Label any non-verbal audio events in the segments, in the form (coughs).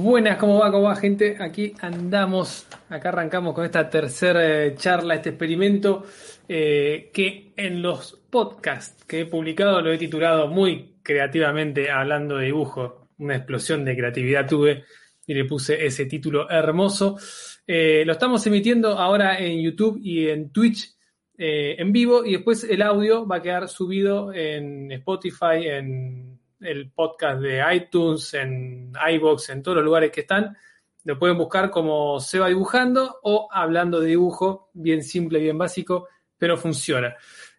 Buenas, ¿cómo va? ¿Cómo va, gente? Aquí andamos, acá arrancamos con esta tercera eh, charla, este experimento eh, que en los podcasts que he publicado lo he titulado muy creativamente hablando de dibujo. Una explosión de creatividad tuve y le puse ese título hermoso. Eh, lo estamos emitiendo ahora en YouTube y en Twitch en vivo y después el audio va a quedar subido en Spotify, en el podcast de iTunes, en iBox, en todos los lugares que están. Lo pueden buscar como se va dibujando o hablando de dibujo, bien simple, bien básico, pero funciona.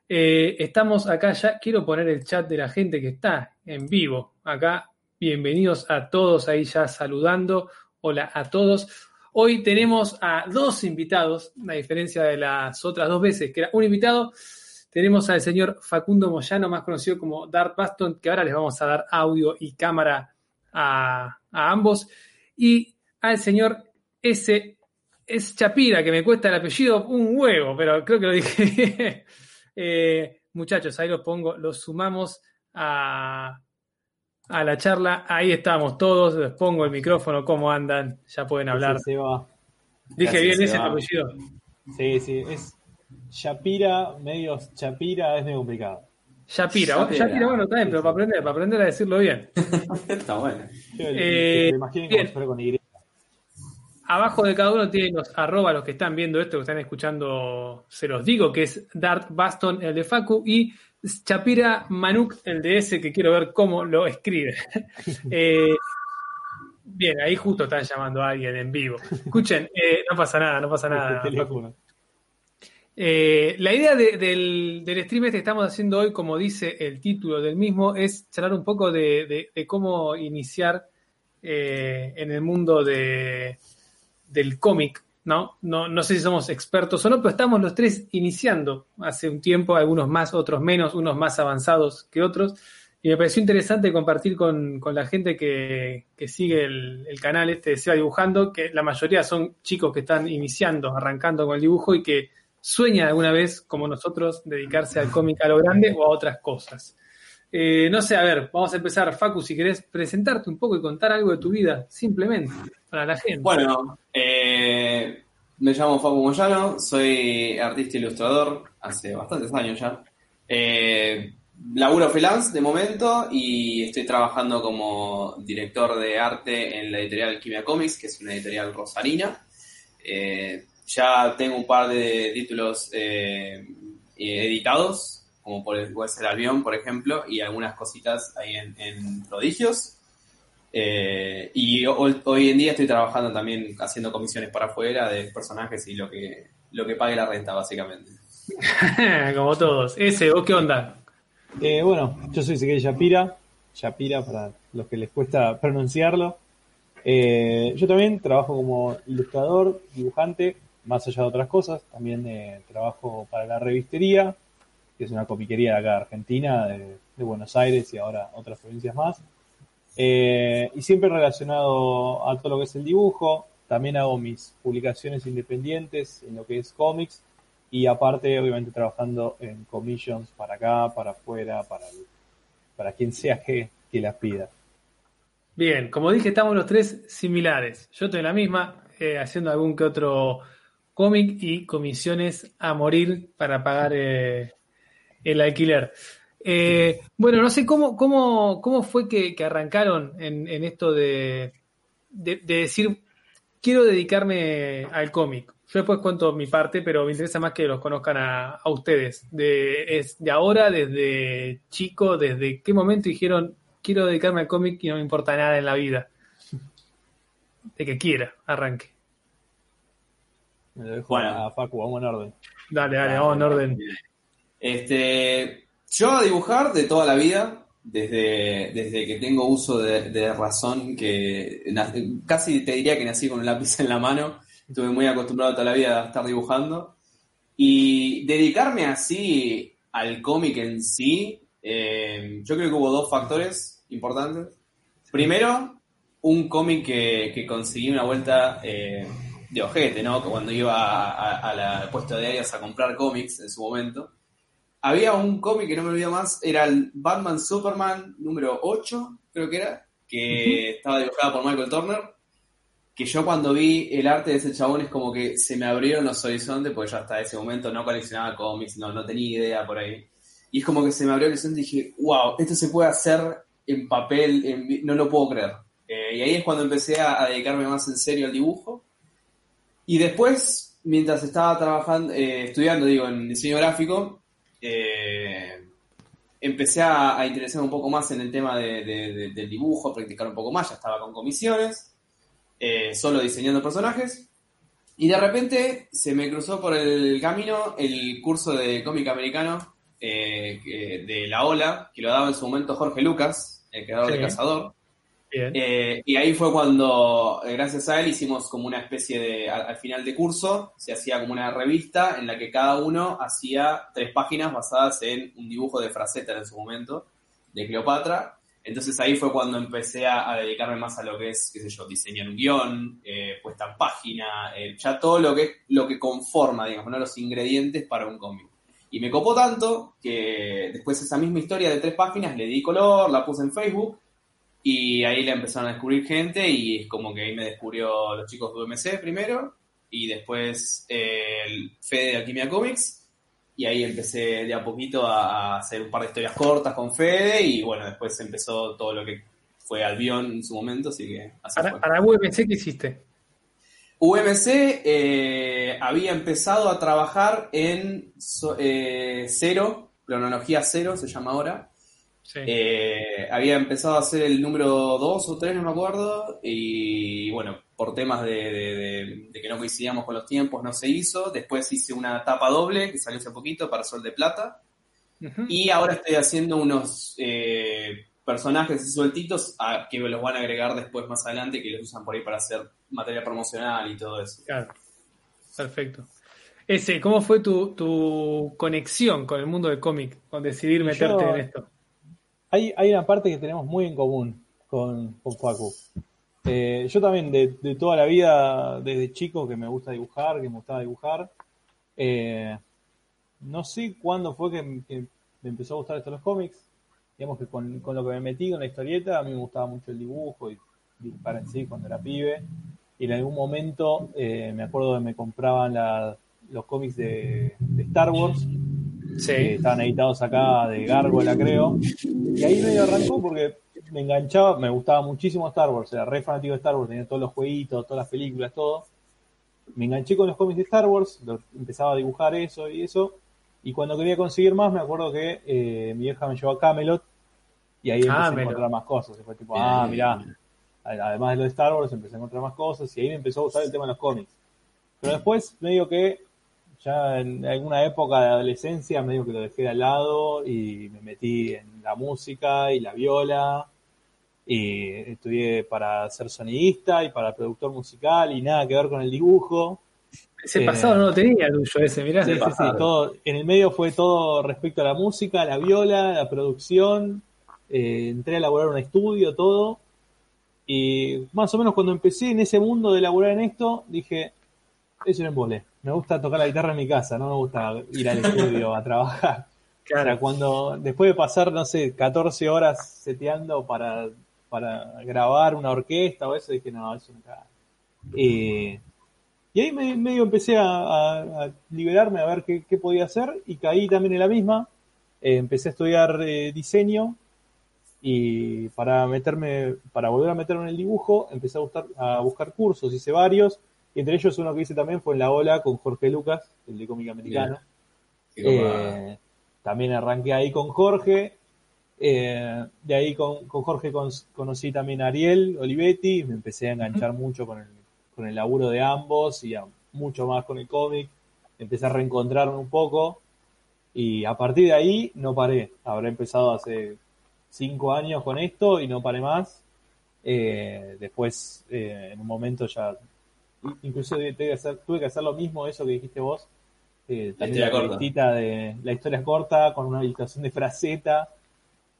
Eh, estamos acá ya, quiero poner el chat de la gente que está en vivo acá. Bienvenidos a todos ahí ya saludando. Hola a todos. Hoy tenemos a dos invitados, a diferencia de las otras dos veces, que era un invitado tenemos al señor Facundo Moyano, más conocido como Dart Baston, que ahora les vamos a dar audio y cámara a, ambos. Y al señor S. Es Chapira, que me cuesta el apellido un huevo, pero creo que lo dije. (laughs) Eh, muchachos, ahí los pongo, los sumamos a, a la charla. Ahí estamos todos, les pongo el micrófono, ¿cómo andan? Ya pueden hablar. Dije bien ese apellido. Sí, sí, es Shapira, medios Chapira, es medio complicado. Shapira, Shapira, bueno, está bien, pero para aprender, para aprender a decirlo bien. (laughs) está bueno. Eh, con Y. Abajo de cada uno tiene los arroba, los que están viendo esto, que están escuchando, se los digo, que es Dart Baston, el de Facu, y Chapira Manuk, el de ese, que quiero ver cómo lo escribe. (laughs) eh, bien, ahí justo están llamando a alguien en vivo. Escuchen, eh, no pasa nada, no pasa nada. Eh, la idea del, stream este que estamos haciendo hoy, como dice el título del mismo, es charlar un poco de, cómo iniciar eh, en el mundo del cómic, ¿no? ¿no? Sé si somos expertos o no, pero estamos los tres iniciando hace un tiempo, algunos más, otros menos, unos más avanzados que otros. Y me pareció interesante compartir con, la gente que, sigue el, el, canal este de Seba Dibujando, que la mayoría son chicos que están iniciando, arrancando con el dibujo y que sueña alguna vez, como nosotros, dedicarse al cómic a lo grande o a otras cosas. Eh, no sé, a ver, vamos a empezar. Facu, si querés presentarte un poco y contar algo de tu vida, simplemente, para la gente. Bueno, eh, me llamo Facu Moyano, soy artista ilustrador hace bastantes años ya. Eh, laburo freelance de momento y estoy trabajando como director de arte en la editorial Quimia Comics, que es una editorial rosarina. Eh, ya tengo un par de títulos eh, editados, como por el, puede ser Avión, por ejemplo, y algunas cositas ahí en, Prodigios. Eh, y hoy, en día estoy trabajando también haciendo comisiones para afuera de personajes y lo que, lo que pague la renta, básicamente. (laughs) como todos. Ese, ¿vos qué onda? Eh, bueno, yo soy Ezequiel Shapira, Shapira para los que les cuesta pronunciarlo. yo también trabajo como ilustrador, dibujante, más allá de otras cosas, también trabajo para la revistería, que es una copiquería de acá de Argentina, de, Buenos Aires y ahora otras provincias más. Eh, y siempre relacionado a todo lo que es el dibujo, también hago mis publicaciones independientes en lo que es cómics y aparte obviamente trabajando en commissions para acá, para afuera, para, para quien sea que, que las pida. Bien, como dije, estamos los tres similares. Yo estoy en la misma, eh, haciendo algún que otro cómic y comisiones a morir para pagar eh, el alquiler. Eh, bueno, no sé cómo, cómo, cómo fue que, arrancaron en, esto de, decir, quiero dedicarme al cómic. Yo después cuento mi parte, pero me interesa más que los conozcan a, ustedes. De, es de ahora, desde chico, desde qué momento dijeron, quiero dedicarme al cómic y no me importa nada en la vida. De que quiera, arranque bueno, a Facu, vamos en orden. Dale, dale, vamos en orden. Este, yo a dibujar de toda la vida, desde, desde que tengo uso de, razón, que casi te diría que nací con un lápiz en la mano, estuve muy acostumbrado toda la vida a estar dibujando. Y dedicarme así al cómic en sí, eh, yo creo que hubo dos factores importantes. Primero, un cómic que, conseguí una vuelta eh, de ojete, ¿no? Que cuando iba a, la puesto de diarios a comprar cómics en su momento, había un cómic que no me olvido más, era el Batman Superman número 8, creo que era, que estaba dibujado por Michael Turner. que yo cuando vi el arte de ese chabón es como que se me abrieron los horizontes, porque yo hasta ese momento no coleccionaba cómics, no, no tenía idea por ahí. Y es como que se me abrió el horizonte y dije, wow, esto se puede hacer en papel, no lo puedo creer. Eh, y ahí es cuando empecé a, dedicarme más en serio al dibujo. Y después, mientras estaba trabajando, eh, estudiando, digo, en diseño gráfico, eh, empecé a, interesarme un poco más en el tema del dibujo, a practicar un poco más, ya estaba con comisiones. Eh, solo diseñando personajes. Y de repente se me cruzó por el camino el curso de cómic americano eh, de La Ola, que lo daba en su momento Jorge Lucas, el creador de Cazador. Eh, y ahí fue cuando, gracias a él, hicimos como una especie de, al, final de curso, se hacía como una revista en la que cada uno hacía tres páginas basadas en un dibujo de Fraceta en su momento, de Cleopatra, entonces ahí fue cuando empecé a, dedicarme más a lo que es, qué sé yo, diseñar un guion, eh, puesta en página, eh, ya todo lo que, lo que conforma, digamos, los ingredientes para un cómic. Y me copó tanto que después esa misma historia de tres páginas le di color, la puse en Facebook y ahí le empezaron a descubrir gente y es como que ahí me descubrió los chicos de UMC primero y después eh, el Fede de Alquimia Comics y ahí empecé de a poquito a hacer un par de historias cortas con Fede y bueno, después empezó todo lo que fue Albion en su momento, así que para, UMC, ¿qué hiciste? UMC eh, había empezado a trabajar en eh, Cero, cronología Cero se llama ahora. Eh, había empezado a hacer el número 2 o 3, no me acuerdo, y bueno, por temas de, que no coincidíamos con los tiempos, no se hizo. Después hice una tapa doble que salió hace poquito para Sol de Plata. Y ahora estoy haciendo unos eh, personajes sueltitos a, que los van a agregar después más adelante, que los usan por ahí para hacer material promocional y todo eso. Claro. Perfecto. Ese, ¿cómo fue tu, conexión con el mundo del cómic, con decidir meterte en esto? Hay, hay una parte que tenemos muy en común con, con Facu. Eh, yo también de, toda la vida, desde chico, que me gusta dibujar, que me gustaba dibujar. Eh, no sé cuándo fue que, me empezó a gustar esto de los cómics. Digamos que con, lo que me metí con la historieta, a mí me gustaba mucho el dibujo y dibujar en sí cuando era pibe. Y en algún momento eh, me acuerdo que me compraban los cómics de, Star Wars. Que estaban editados acá de Gárgola, creo. Y ahí medio arrancó porque me enganchaba, me gustaba muchísimo Star Wars, era re fanático de Star Wars, tenía todos los jueguitos, todas las películas, todo. Me enganché con los cómics de Star Wars, empezaba a dibujar eso y eso. Y cuando quería conseguir más, me acuerdo que eh, mi vieja me llevó a Camelot y ahí empecé a encontrar más cosas. fue tipo, ah, mirá, además de lo de Star Wars, empecé a encontrar más cosas y ahí me empezó a gustar el tema de los cómics. Pero después, me digo que ya en alguna época de adolescencia, medio que lo dejé de al lado y me metí en la música y la viola y estudié para ser sonidista y para productor musical y nada que ver con el dibujo. Ese pasado no lo tenía el tuyo ese, mirá. Sí, sí, sí, todo, en el medio fue todo respecto a la música, la viola, la producción, eh, entré a elaborar un estudio, todo. Y más o menos cuando empecé en ese mundo de elaborar en esto, dije, eso un embole. Me gusta tocar la guitarra en mi casa, no me gusta ir al estudio a trabajar. (laughs) Claro. cuando después de pasar, no sé, 14 horas seteando para para grabar una orquesta o eso, dije, no, eso no eh, y ahí medio empecé a, liberarme, a ver qué, podía hacer, y caí también en la misma. Eh, empecé a estudiar eh, diseño y para meterme, para volver a meterme en el dibujo, empecé a, buscar, a buscar cursos, hice varios, y entre ellos uno que hice también fue en La Ola con Jorge Lucas, el de cómic americano. también arranqué ahí con Jorge, eh, de ahí con, Jorge conocí también a Ariel Olivetti, me empecé a enganchar mucho con el, con el laburo de ambos y mucho más con el cómic. Empecé a reencontrarme un poco y a partir de ahí no paré. Habré empezado hace cinco años con esto y no paré más. Eh, después, eh, en un momento ya, incluso tuve que, hacer, tuve que hacer lo mismo, eso que dijiste vos. también la, de la historia corta con una habilitación de fraseta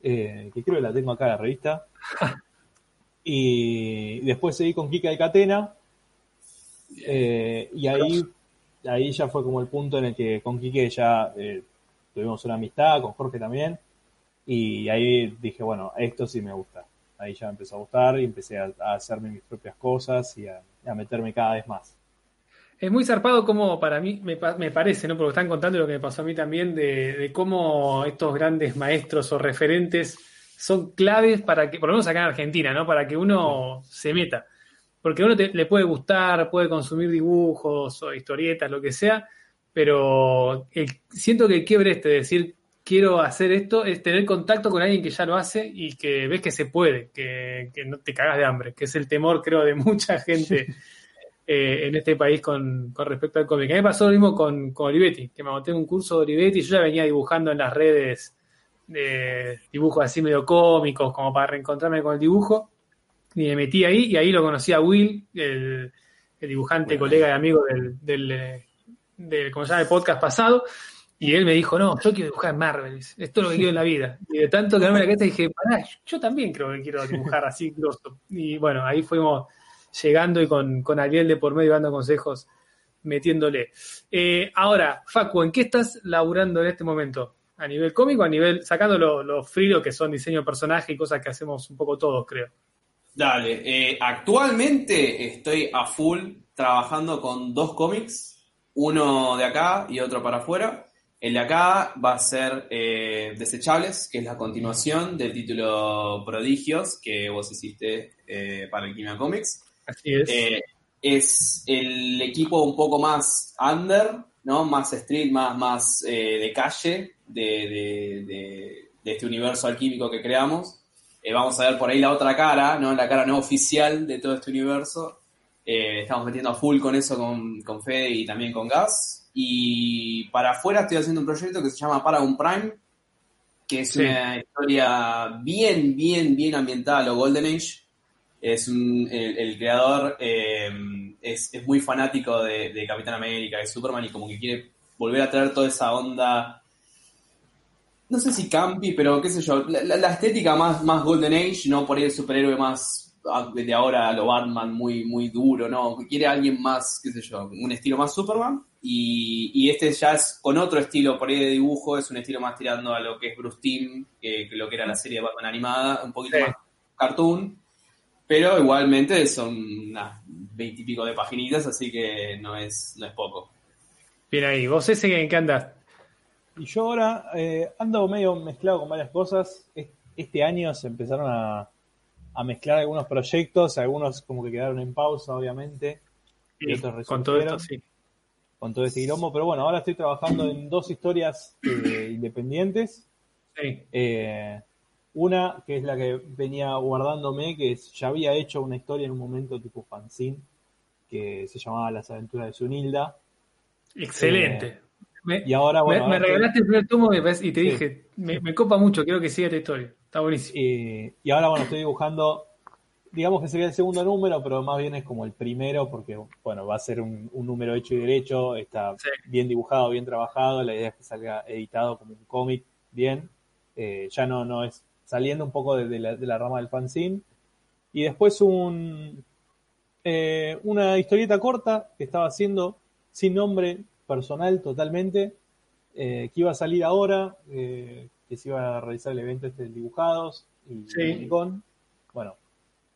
eh, que creo que la tengo acá en la revista. (laughs) y después seguí con Kika de Catena. Eh, y ahí, ahí ya fue como el punto en el que con Kike ya eh, tuvimos una amistad, con Jorge también. Y ahí dije, bueno, esto sí me gusta. Ahí ya me empezó a gustar y empecé a, hacerme mis propias cosas y a, a meterme cada vez más. Es muy zarpado como para mí, me, parece, ¿no? Porque están contando lo que me pasó a mí también, de, cómo estos grandes maestros o referentes son claves para que, por lo menos acá en Argentina, ¿no? Para que uno se meta. Porque a uno le puede gustar, puede consumir dibujos o historietas, lo que sea, pero siento que quiebre este de decir quiero hacer esto es tener contacto con alguien que ya lo hace y que ves que se puede, que, que no te cagas de hambre, que es el temor, creo, de mucha gente (laughs) eh, en este país con, respecto al cómic. A mí me pasó lo mismo con, Olivetti, que me monté un curso de Olivetti yo ya venía dibujando en las redes de dibujos así medio cómicos, como para reencontrarme con el dibujo. Y me metí ahí y ahí lo conocí a Will, el, dibujante, colega y amigo del, del, del, ¿cómo se llama? el podcast pasado. Y él me dijo, no, yo quiero dibujar Marvel, esto es lo que quiero en la vida. Y de tanto que no me la cabeza dije, pará, yo también creo que quiero dibujar así grosso. Y bueno, ahí fuimos llegando y con, con Ariel de por medio dando consejos, metiéndole. Eh, ahora, Facu, ¿en qué estás laburando en este momento? ¿A nivel cómico, a nivel, sacando los lo fríos que son diseño de personaje y cosas que hacemos un poco todos, creo? Dale, eh, actualmente estoy a full trabajando con dos cómics, uno de acá y otro para afuera. El de acá va a ser eh, Desechables, que es la continuación del título Prodigios que vos hiciste para el Quimia Comics. Así es. Eh, es el equipo un poco más under, ¿no? Más street, más, más eh, de calle de, este universo alquímico que creamos. Eh, vamos a ver por ahí la otra cara, ¿no? La cara no oficial de todo este universo. estamos metiendo a full con eso con, con Fede y también con Gas. Y para afuera estoy haciendo un proyecto que se llama Paragon Prime, que es una historia bien, bien, bien ambientada a lo Golden Age. Es un, el, creador eh, es, muy fanático de, Capitán América, de Superman y como que quiere volver a traer toda esa onda, no sé si campi, pero qué sé yo, la, estética más, más Golden Age, no por ahí el superhéroe más ah, de ahora lo Batman muy, muy duro, ¿no? Quiere alguien más, qué sé yo, un estilo más Superman y, este ya es con otro estilo por ahí de dibujo, es un estilo más tirando a lo que es Bruce Timm, que, lo que era la serie de Batman animada, un poquito más cartoon pero igualmente son unas veintipico de paginitas, así que no es, no es poco. Bien ahí, ¿vos ese en qué andás? Y yo ahora eh, ando medio mezclado con varias cosas. Este año se empezaron a, mezclar algunos proyectos, algunos como que quedaron en pausa, obviamente. y otros con todo esto, sí. Con todo este quilombo, pero bueno, ahora estoy trabajando en dos historias eh, independientes. Sí. Eh, una, que es la que venía guardándome, que ya había hecho una historia en un momento tipo fanzine, que se llamaba Las aventuras de Sunilda. Excelente. Eh, y ahora, bueno. Me, regalaste el primer tomo y te dije, me, copa mucho, quiero que siga esta historia. Está buenísimo. y ahora, bueno, estoy dibujando, digamos que sería el segundo número, pero más bien es como el primero, porque, bueno, va a ser un, número hecho y derecho, está bien dibujado, bien trabajado, la idea es que salga editado como un cómic, bien. Eh, ya no, no es saliendo un poco de, la, rama del fanzine. Y después un, eh, una historieta corta que estaba haciendo sin nombre personal totalmente, eh, que iba a salir ahora, eh, que se iba a realizar el evento este de dibujados y sí. Bueno,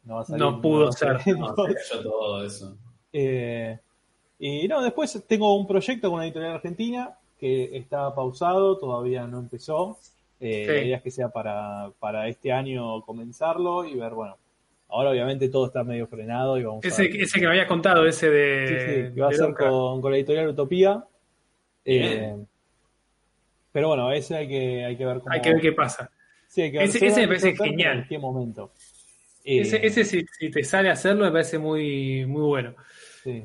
no va a salir. No pudo ser. (laughs) todo eso. y no, después tengo un proyecto con una editorial argentina que está pausado, todavía no empezó. Eh, La idea es que sea para, para este año comenzarlo y ver, bueno, ahora obviamente todo está medio frenado y vamos ese, ese que me habías contado, ese de... Sí, sí, que va a ser con, con, la editorial Utopía. Eh, pero bueno, ese hay que, hay que ver cómo... Hay que ver qué pasa. Sí, hay que ver ese, ese me parece genial. En qué momento. Ese, eh, ese si, si, te sale a hacerlo me parece muy, muy bueno. Sí.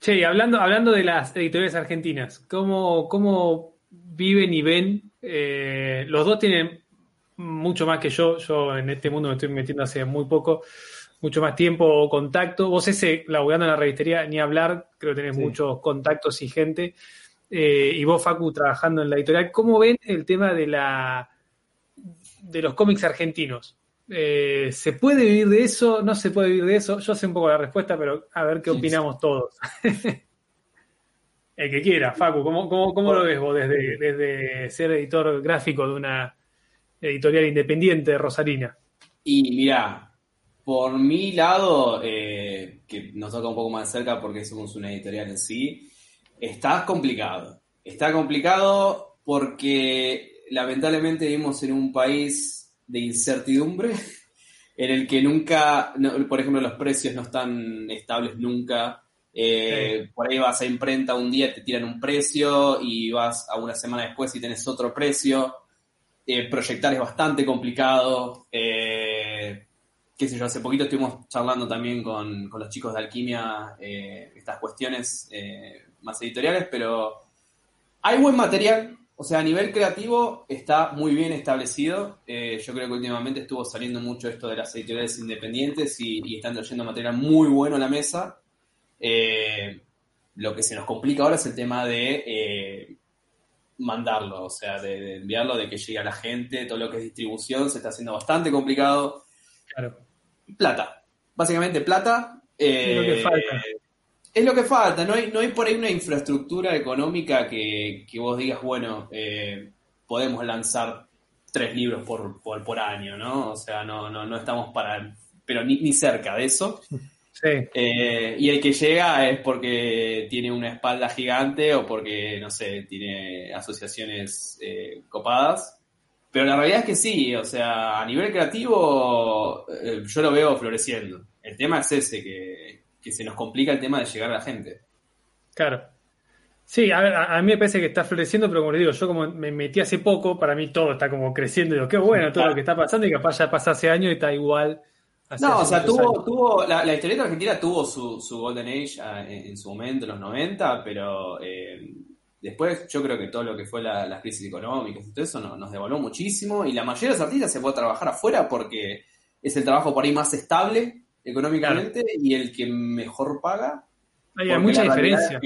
Che, hablando, hablando de las editoriales argentinas, ¿cómo, cómo viven y ven eh, los dos tienen mucho más que yo. Yo en este mundo me estoy metiendo hace muy poco, mucho más tiempo o contacto. Vos ese, laburando en la revistería, ni hablar, creo que tenés muchos contactos y gente. Eh, y vos, Facu, trabajando en la editorial, ¿cómo ven el tema de la de los cómics argentinos? Eh, ¿Se puede vivir de eso? ¿No se puede vivir de eso? Yo sé un poco la respuesta, pero a ver qué opinamos todos. (laughs) El que quiera, Facu, ¿cómo, cómo, lo ves vos desde, desde, ser editor gráfico de una editorial independiente de Rosarina? Y mira, por mi lado, eh, que nos toca un poco más cerca porque somos una editorial en sí, está complicado. Está complicado porque lamentablemente vivimos en un país de incertidumbre (laughs) en el que nunca, por ejemplo, los precios no están estables nunca. Eh, por ahí vas a imprenta un día, te tiran un precio y vas a una semana después y tenés otro precio. Eh, proyectar es bastante complicado. Eh, qué sé yo, hace poquito estuvimos charlando también con, con los chicos de Alquimia estas cuestiones más editoriales, pero hay buen material, o sea, a nivel creativo está muy bien establecido. Eh, yo creo que últimamente estuvo saliendo mucho esto de las editoriales independientes y, están trayendo material muy bueno a la mesa. Eh, lo que se nos complica ahora es el tema de eh, mandarlo, o sea, de, enviarlo, de que llegue a la gente, todo lo que es distribución se está haciendo bastante complicado. Claro. Plata, básicamente plata. lo que falta es lo que falta, no hay, no hay por ahí una infraestructura económica que, vos digas, bueno, eh, podemos lanzar tres libros por, por, año, ¿no? O sea, no, no, no estamos para, pero ni, ni cerca de eso. Sí. Eh, y el que llega es porque tiene una espalda gigante o porque, no sé, tiene asociaciones eh, copadas. Pero la realidad es que sí, o sea, a nivel creativo yo lo veo floreciendo. El tema es ese, que, que se nos complica el tema de llegar a la gente. Claro. Sí, a, mí me parece que está floreciendo, pero como le digo, yo como me metí hace poco, para mí todo está como creciendo y digo, qué bueno todo lo que está pasando y capaz ya pasa hace años y está igual. No, o sea, tuvo, tuvo la, historieta argentina tuvo su, Golden Age ah, en, su momento, en los 90, pero eh, después yo creo que todo lo que fue las crisis económicas y todo eso nos, nos devolvió muchísimo y la mayoría de los artistas se puede trabajar afuera porque es el trabajo por ahí más estable económicamente y el que mejor paga. Hay mucha diferencia.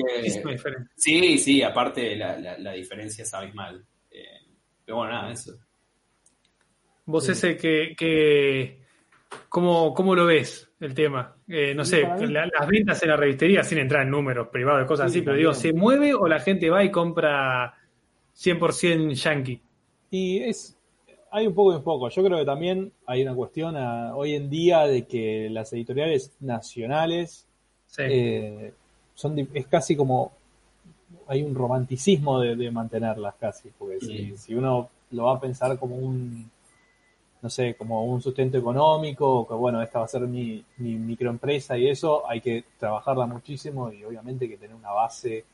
Sí, sí, aparte la, la, diferencia es abismal. Eh, pero bueno, nada, eso. Vos ese que, que ¿cómo, ¿cómo, lo ves el tema? Eh, no sé, las ventas en la revistería, sin entrar en números privados, cosas así, pero digo, ¿se mueve o la gente va y compra 100% yankee? Y es, hay un poco y un poco. Yo creo que también hay una cuestión hoy en día de que las editoriales nacionales eh, son es casi como hay un romanticismo de, mantenerlas casi, porque si, uno lo va a pensar como un no sé, como un sustento económico, que bueno, esta va a ser mi, mi microempresa y eso, hay que trabajarla muchísimo y obviamente hay que tener una base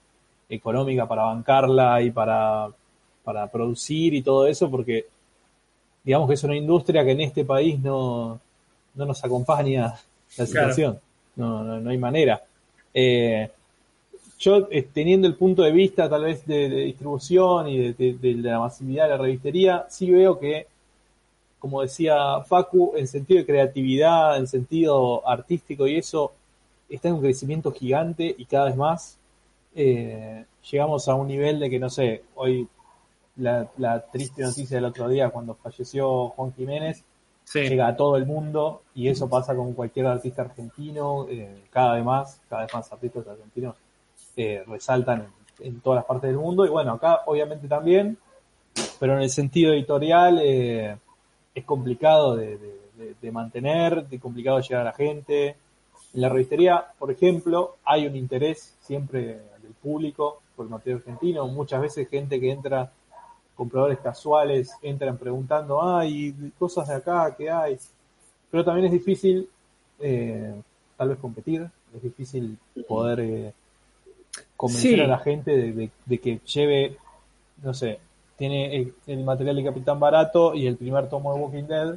económica para bancarla y para, para producir y todo eso, porque digamos que es una industria que en este país no, no nos acompaña la situación. No, no, hay manera. Eh, yo, eh, teniendo el punto de vista tal vez de, distribución y de, la masividad de la revistería, sí veo que, como decía Facu, en sentido de creatividad, en sentido artístico y eso, está en un crecimiento gigante y cada vez más eh, llegamos a un nivel de que, no sé, hoy la, triste noticia del otro día cuando falleció Juan Jiménez llega a todo el mundo y eso pasa con cualquier artista argentino, eh, cada vez más, cada vez más artistas argentinos eh, resaltan en, todas las partes del mundo y bueno, acá obviamente también, pero en el sentido editorial eh, es complicado de, de, mantener, es complicado llegar a la gente. En la revistería, por ejemplo, hay un interés siempre del público por el material argentino, muchas veces gente que entra compradores casuales entran preguntando, hay cosas de acá, ¿qué hay? Pero también es difícil eh, tal vez competir, es difícil poder eh, convencer a la gente de, que lleve, no sé, tiene el, material de Capitán Barato y el primer tomo de Walking Dead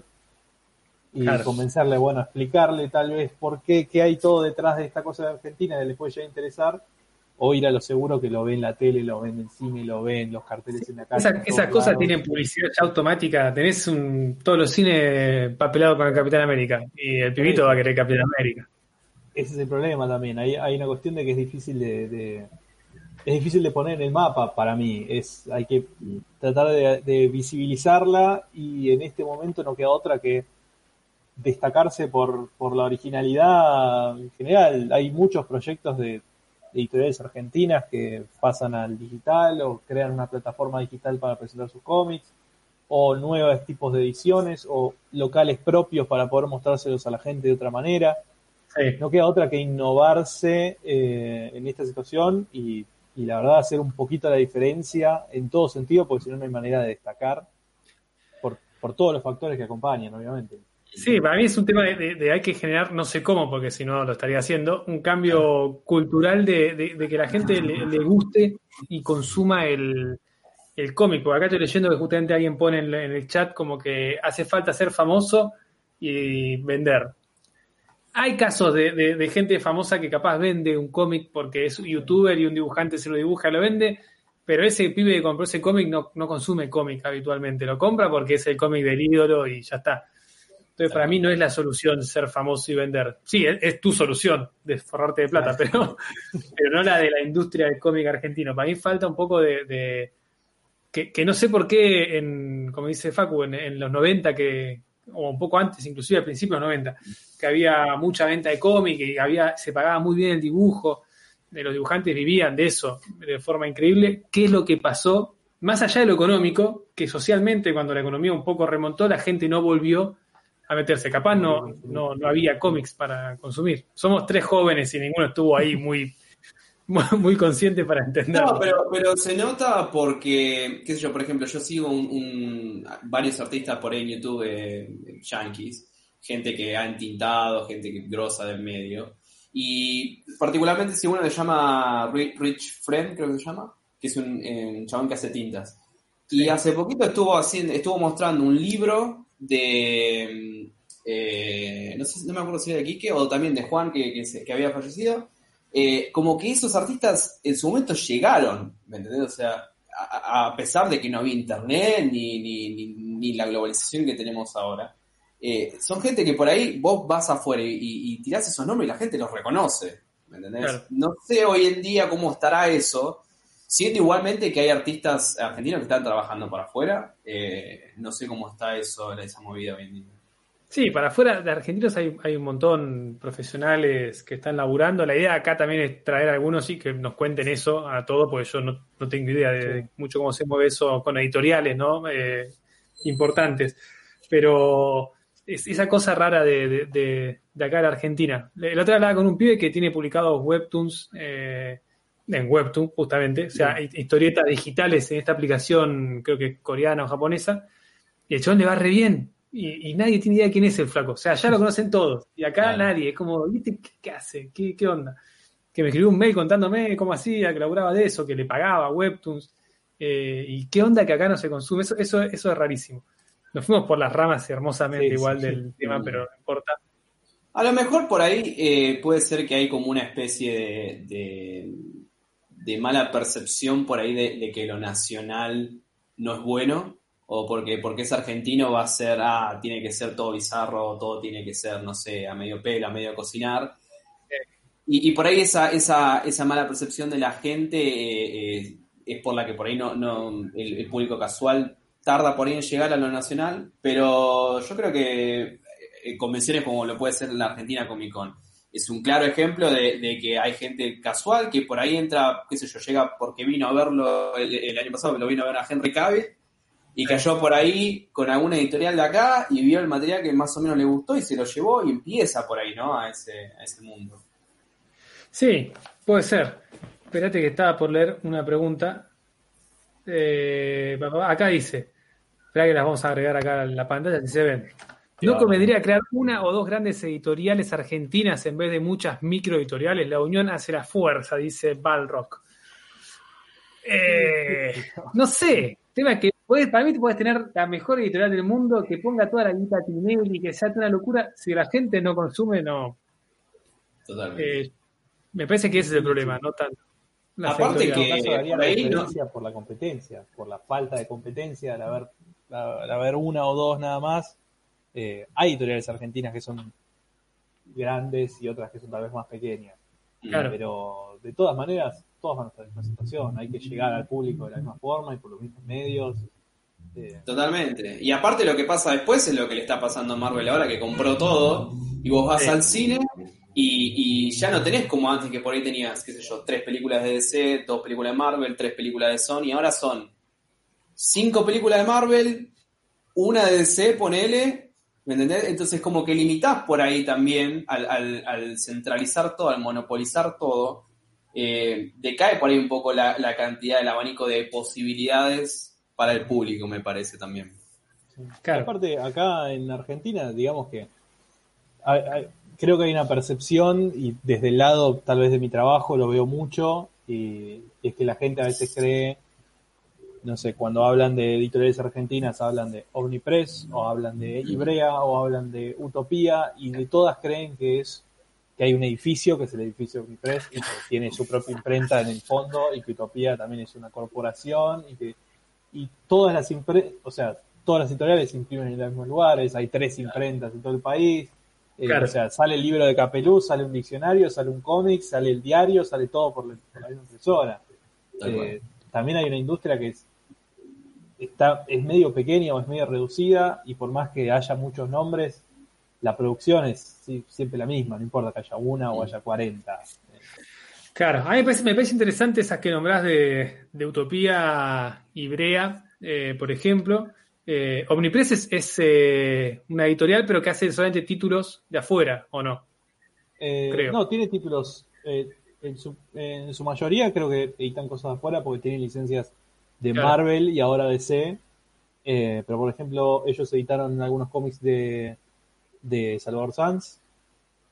y convencerle, bueno, explicarle tal vez por qué, qué hay todo detrás de esta cosa de Argentina que le puede ya interesar o ir a lo seguro que lo ve en la tele, lo ven en el cine, lo ven los carteles en la casa. esas cosas tienen publicidad automática. Tenés un, todos los cines papelados con el Capitán América y el pibito va a querer Capitán América. Ese es el problema también. Hay, hay una cuestión de que es difícil de, es difícil de poner en el mapa para mí. Es, hay que tratar de, de visibilizarla y en este momento no queda otra que destacarse por, por la originalidad en general. Hay muchos proyectos de editoriales argentinas que pasan al digital o crean una plataforma digital para presentar sus cómics. o nuevos tipos de ediciones, o locales propios para poder mostrárselos a la gente de otra manera. No queda otra que innovarse eh, en esta situación y, y, la verdad hacer un poquito la diferencia en todo sentido, porque si no, no hay manera de destacar por, por todos los factores que acompañan, obviamente. Sí, para mí es un tema de, hay que generar, no sé cómo, porque si no lo estaría haciendo, un cambio cultural de, que la gente le, guste y consuma el, el cómic. Porque acá estoy leyendo que justamente alguien pone en, el chat como que hace falta ser famoso y vender. Hay casos de, gente famosa que capaz vende un cómic porque es youtuber y un dibujante se lo dibuja y lo vende, pero ese pibe que compró ese cómic no, no consume cómic habitualmente, lo compra porque es el cómic del ídolo y ya está. Entonces, para mí no es la solución ser famoso y vender. Sí, es, tu solución de forrarte de plata, pero, (laughs) pero no la de la industria del cómic argentino. Para mí falta un poco de. que, no sé por qué, en, como dice Facu, en, los 90, que, o un poco antes, inclusive al principio de los 90, que había mucha venta de cómic y había, se pagaba muy bien el dibujo, de los dibujantes vivían de eso de forma increíble. ¿Qué es lo que pasó? Más allá de lo económico, que socialmente, cuando la economía un poco remontó, la gente no volvió a meterse. Capaz no, no, no había cómics para consumir. Somos tres jóvenes y ninguno estuvo ahí muy, (laughs) muy, consciente para entenderlo. No, pero, pero se nota porque, qué sé yo, por ejemplo, yo sigo un, varios artistas por ahí en YouTube, eh, yankees, gente que ha entintado, gente que grosa del medio. Y particularmente si uno le llama Rich Friend, creo que se llama, que es un, eh, chabón que hace tintas. Y hace poquito estuvo haciendo, estuvo mostrando un libro de, eh, no sé, no me acuerdo si era de Quique o también de Juan que, que, había fallecido, eh, como que esos artistas en su momento llegaron, ¿me entendés? O sea, a, pesar de que no había internet ni, ni, la globalización que tenemos ahora. Eh, son gente que por ahí vos vas afuera y, y, tirás esos nombres y la gente los reconoce. ¿Me entendés? No sé hoy en día cómo estará eso, Siento igualmente que hay artistas argentinos que están trabajando para afuera. Eh, no sé cómo está eso, esa movida hoy en día. Sí, para afuera de argentinos hay, hay un montón profesionales que están laburando. La idea acá también es traer a algunos y que nos cuenten eso a todos, porque yo no, tengo idea de mucho cómo se mueve eso con editoriales, ¿no? Eh, importantes. Pero es esa cosa rara de, de, de, acá en Argentina. La otra hablaba con un pibe que tiene publicados webtoons eh, en Webtoon, justamente, o sea, historietas digitales en esta aplicación, creo que coreana o japonesa, y el chabón le va re bien, y, nadie tiene idea de quién es el flaco, o sea, ya lo conocen todos, y acá nadie, es como, ¿viste qué, hace? ¿Qué, ¿Qué, onda? Que me escribió un mail contándome cómo hacía, que laburaba de eso, que le pagaba Webtoons, eh, y qué onda que acá no se consume, eso, eso, eso es rarísimo. Nos fuimos por las ramas hermosamente igual del tema, pero no importa. A lo mejor por ahí eh, puede ser que hay como una especie de de mala percepción por ahí de, que lo nacional no es bueno, o porque, porque es argentino va a ser, ah, tiene que ser todo bizarro, todo tiene que ser, no sé, a medio pelo, a medio cocinar. Y, por ahí esa, esa, esa mala percepción de la gente eh, es por la que por ahí no, no el, público casual tarda por ahí en llegar a lo nacional, pero yo creo que eh, convenciones como lo puede ser la Argentina Comic Con, es un claro ejemplo de, que hay gente casual que por ahí entra, qué sé yo, llega porque vino a verlo el, año pasado, lo vino a ver a Henry Cavill y cayó por ahí con alguna editorial de acá y vio el material que más o menos le gustó y se lo llevó y empieza por ahí, ¿no? A ese, a ese mundo. Sí, puede ser. Espérate que estaba por leer una pregunta. Eh, acá dice, espera que las vamos a agregar acá en la pantalla si se ven. ¿No convendría crear una o dos grandes editoriales argentinas en vez de muchas microeditoriales? La unión hace la fuerza, dice Balrock. Eh, (laughs) no sé, tema que para mí puedes tener la mejor editorial del mundo que ponga toda la guita y que sea una locura. Si la gente no consume, no. Totalmente. Eh, me parece que ese es el problema, no tanto. Aparte que por, ahí no... por la competencia, por la falta de competencia, al haber, al haber una o dos nada más, eh, hay editoriales argentinas que son grandes y otras que son tal vez más pequeñas. Pero de todas maneras, todas van a estar en esta situación. Hay que llegar al público de la misma forma y por los mismos medios. Totalmente. Y aparte lo que pasa después es lo que le está pasando a Marvel ahora, que compró todo y vos vas al cine y, y, ya no tenés como antes que por ahí tenías, qué sé yo, tres películas de DC, dos películas de Marvel, tres películas de Sony. Ahora son cinco películas de Marvel, una de DC, ponele, ¿me entendés? Entonces como que limitás por ahí también al, al- al centralizar todo, al monopolizar todo, eh, decae por ahí un poco la, la cantidad, el abanico de posibilidades para el público, me parece también. Claro. Aparte, acá en Argentina, digamos que hay- hay- creo que hay una percepción, y desde el lado tal vez de mi trabajo lo veo mucho, y, y es que la gente a veces cree, no sé, cuando hablan de editoriales argentinas, hablan de Omnipress, o hablan de Ibrea, o hablan de Utopía, y de todas creen que es que hay un edificio, que es el edificio Omnipress, y que tiene su propia imprenta en el fondo, y que Utopía también es una corporación, y que y todas las impre o sea, todas las editoriales se imprimen en los mismos lugares, hay tres imprentas en todo el país, eh, Claro. o sea, sale el libro de Capelú, sale un diccionario, sale un cómic, sale el diario, sale todo por la, por la misma impresora. Eh, también hay una industria que es, está, es medio pequeña o es medio reducida y por más que haya muchos nombres, la producción es sí, siempre la misma, no importa que haya una o haya 40. Claro, a mí me parece, me parece interesante esas que nombrás de, de Utopía y Brea, eh, por ejemplo. Eh, Omnipress es, es, eh, una editorial, pero que hace solamente títulos de afuera, ¿o no? Eh, Creo. No, tiene títulos, en, su, en su mayoría creo que editan cosas afuera porque tienen licencias de Claro. Marvel y ahora DC. Eh, pero por ejemplo, ellos editaron algunos cómics de, de Salvador Sanz.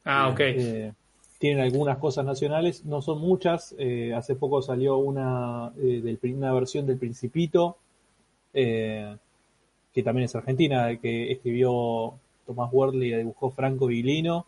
Ah, ok. Eh, tienen algunas cosas nacionales, no son muchas. Eh, hace poco salió una, eh, del, una versión del Principito, eh, que también es argentina, que escribió Tomás Wordley y dibujó Franco Viglino.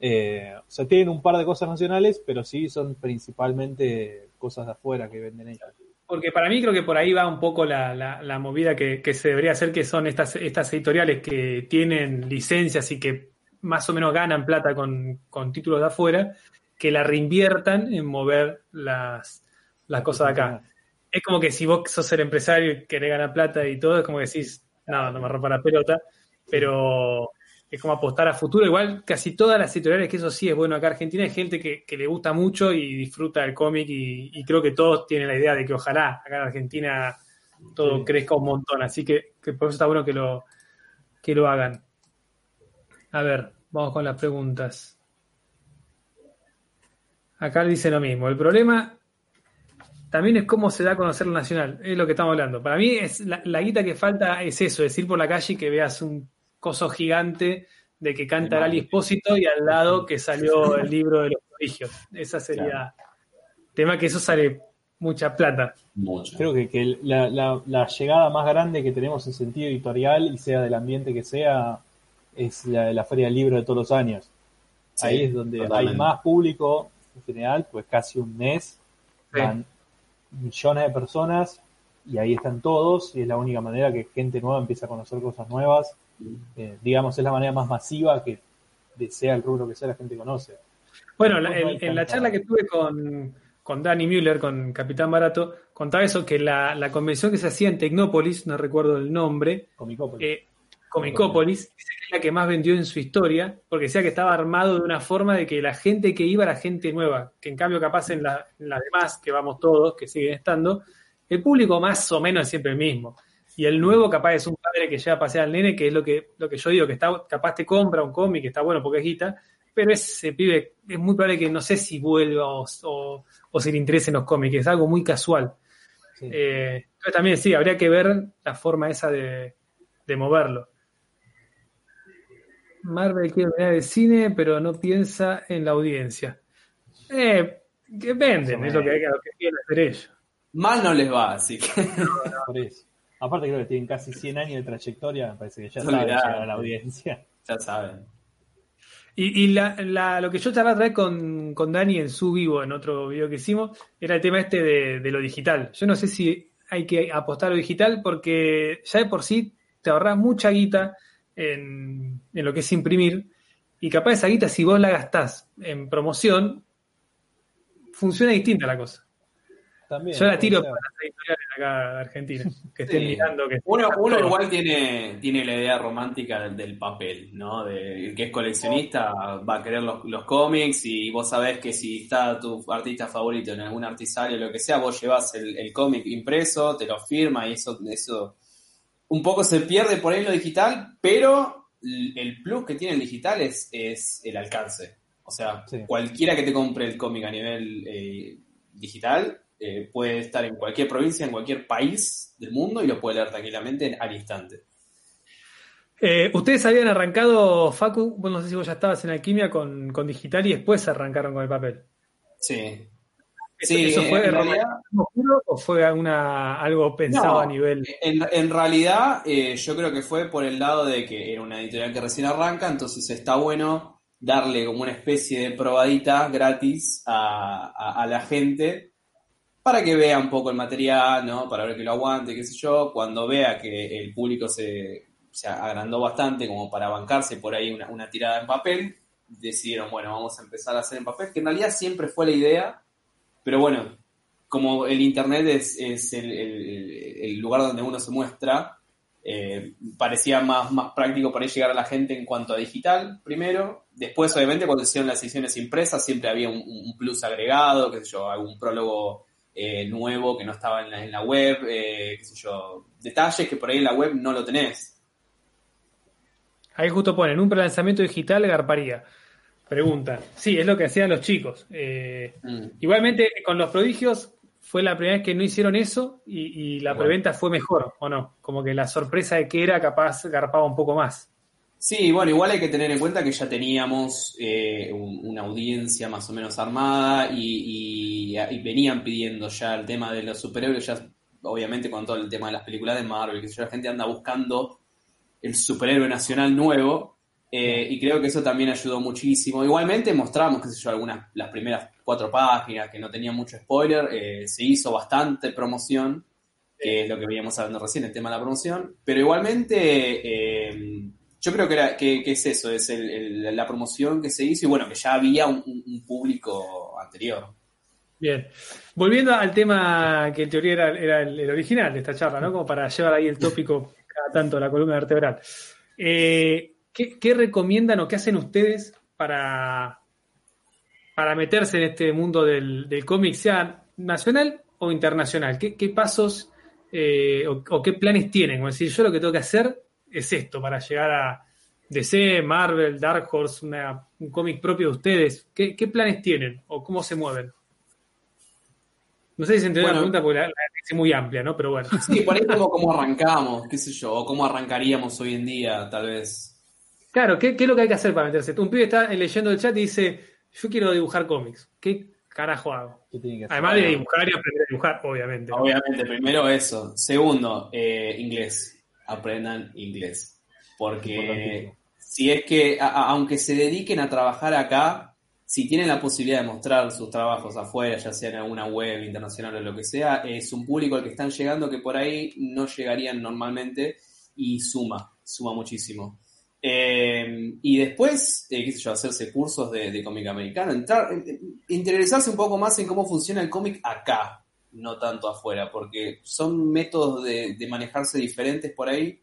Eh, o sea, tienen un par de cosas nacionales, pero sí son principalmente cosas de afuera que venden ellos. Porque para mí creo que por ahí va un poco la, la- la movida que, que se debería hacer, que son estas, estas editoriales que tienen licencias y que más o menos ganan plata con, con títulos de afuera, que la reinviertan en mover las, las cosas de acá. Es como que si vos sos el empresario y querés ganar plata y todo, es como que decís, no, no me rompa la pelota, pero es como apostar a futuro. Igual casi todas las editoriales, que eso sí es bueno acá en Argentina, hay gente que, que le gusta mucho y disfruta del cómic y, y creo que todos tienen la idea de que ojalá acá en Argentina todo Sí. crezca un montón. Así que, que por eso está bueno que lo, que lo hagan. A ver, vamos con las preguntas. Acá dice lo mismo. El problema también es cómo se da a conocer lo nacional. Es lo que estamos hablando. Para mí es la, la guita que falta es eso, es ir por la calle y que veas un coso gigante de que canta. Lali Espósito y al lado que salió (laughs) el libro de los prodigios. Esa sería tema que eso sale mucha plata. Mucho. Creo que, que la, la- la llegada más grande que tenemos en sentido editorial y sea del ambiente que sea es la de la Feria del Libro de todos los años. Sí, Ahí es donde totalmente. hay más público en general, pues casi un mes, Sí. van millones de personas y ahí están todos y es la única manera que gente nueva empieza a conocer cosas nuevas. Eh, digamos, es la manera más masiva que de- sea el rubro que sea la gente conoce. Bueno, la- en, la charla que tuve con, con Danny Müller, con Capitán Barato, contaba eso, que la, la convención que se hacía en Tecnópolis, no recuerdo el nombre, Comicópolis. eh, Comicópolis, dice que es la que más vendió en su historia, porque decía que estaba armado de una forma de que la gente que iba era gente nueva, que en cambio capaz en, la- en las demás, que vamos todos, que siguen estando, el público más o menos es siempre el mismo. Y el nuevo capaz es un padre que lleva a pasear al nene, que es lo que, lo que yo digo, que está, capaz te compra un cómic, que está bueno porque es guita, pero ese pibe es muy probable que no sé si vuelva o, o, o si le interesen los cómics, es algo muy casual. Sí. Eh, entonces también sí, habría que ver la forma esa de, de moverlo. Marvel quiere venir de cine, pero no piensa en la audiencia. Eh, que venden, es lo que, lo que quieren hacer ellos. Mal no les va, así que. Por eso. Aparte creo que tienen casi 100 años de trayectoria, me parece que ya saben llegar a la audiencia. ya saben. Y, y la, la- lo que yo charlaba otra vez con, con Dani en su vivo, en otro video que hicimos, era el tema este de, de lo digital. Yo no sé si hay que apostar a lo digital porque ya de por sí te ahorras mucha guita en, en lo que es imprimir y capaz esa guita si vos la gastás en promoción, funciona distinta la cosa. También, Yo la tiro para las editoriales acá de Argentina, que estén Sí. mirando. Que Uno, uno igual tiene, tiene la idea romántica del, del papel, ¿no? De el que es coleccionista va a querer los, los cómics y vos sabés que si está tu artista favorito en algún artisario o lo que sea, vos llevas el, el cómic impreso, te lo firma y eso, eso un poco se pierde por ahí lo digital, pero el plus que tiene el digital es, es el alcance. O sea, cualquiera que te compre el cómic a nivel eh, digital eh, puede estar en cualquier provincia, en cualquier país del mundo y lo puede leer tranquilamente al instante. Eh, ustedes habían arrancado, Facu, bueno, no sé si vos ya estabas en alquimia con, con digital y después arrancaron con el papel. Sí. Sí, ¿Eso fue en realidad, o fue algo pensado a nivel? En, realidad, eh, yo creo que fue por el lado de que era una editorial que recién arranca, entonces está bueno darle como una especie de probadita gratis a, a la gente para que vea un poco el material, ¿no? Para ver que lo aguante, qué sé yo. Cuando vea que el público se, se agrandó bastante como para bancarse por ahí una, tirada en papel, decidieron, bueno, vamos a empezar a hacer en papel, que en realidad siempre fue la idea, pero bueno, como el Internet es, el, lugar donde uno se muestra, eh, parecía más, más práctico para llegar a la gente en cuanto a digital, primero. Después, obviamente, cuando hicieron las ediciones impresas, siempre había un, plus agregado, qué sé yo, algún prólogo eh, nuevo que no estaba en la, en la web, eh, qué sé yo, detalles que por ahí en la web no lo tenés. Ahí justo ponen, un prelanzamiento digital garparía. Pregunta. Sí, es lo que hacían los chicos. Eh, mm. Igualmente, con los prodigios fue la primera vez que no hicieron eso y, la preventa fue mejor, ¿o no? Como que la sorpresa de que era capaz garpaba un poco más. Sí, bueno, igual hay que tener en cuenta que ya teníamos eh, una audiencia más o menos armada y, venían pidiendo ya el tema de los superhéroes, ya obviamente con todo el tema de las películas de Marvel, que la gente anda buscando el superhéroe nacional nuevo. Eh, y creo que eso también ayudó muchísimo. Igualmente mostramos, qué sé yo, algunas, las primeras cuatro páginas que no tenían mucho spoiler. Eh, se hizo bastante promoción, que es lo que veníamos hablando recién, el tema de la promoción. Pero igualmente, eh, yo creo que, era, que, es eso, es la promoción que se hizo y bueno, que ya había un, público anterior. Bien. Volviendo al tema que en teoría era, era el, el, original de esta charla, ¿no? Como para llevar ahí el tópico tanto la columna vertebral. Eh, ¿qué, recomiendan o qué hacen ustedes para, para meterse en este mundo del, cómic, sea nacional o internacional? ¿Qué, pasos eh, o, qué planes tienen? Como decir, yo lo que tengo que hacer es esto para llegar a DC, Marvel, Dark Horse, un cómic propio de ustedes. ¿Qué, planes tienen o cómo se mueven? No sé si se entendió la pregunta porque la, es muy amplia, ¿no? Pero bueno. Sí, por ahí como, como arrancamos, qué sé yo, o cómo arrancaríamos hoy en día, tal vez. Claro, ¿qué, es lo que hay que hacer para meterse? Un pibe está leyendo el chat y dice, yo quiero dibujar cómics. ¿Qué carajo hago? Además de dibujar y aprender a dibujar, obviamente. Obviamente, primero eso. Segundo, eh, inglés. Aprendan inglés. Porque si es que, aunque se dediquen a trabajar acá, si tienen la posibilidad de mostrar sus trabajos afuera, ya sea en alguna web internacional o lo que sea, es un público al que están llegando que por ahí no llegarían normalmente y suma, suma muchísimo. Eh, y después, eh, qué sé yo, hacerse cursos de, cómic americano, entrar, interesarse un poco más en cómo funciona el cómic acá, no tanto afuera, porque son métodos de manejarse diferentes por ahí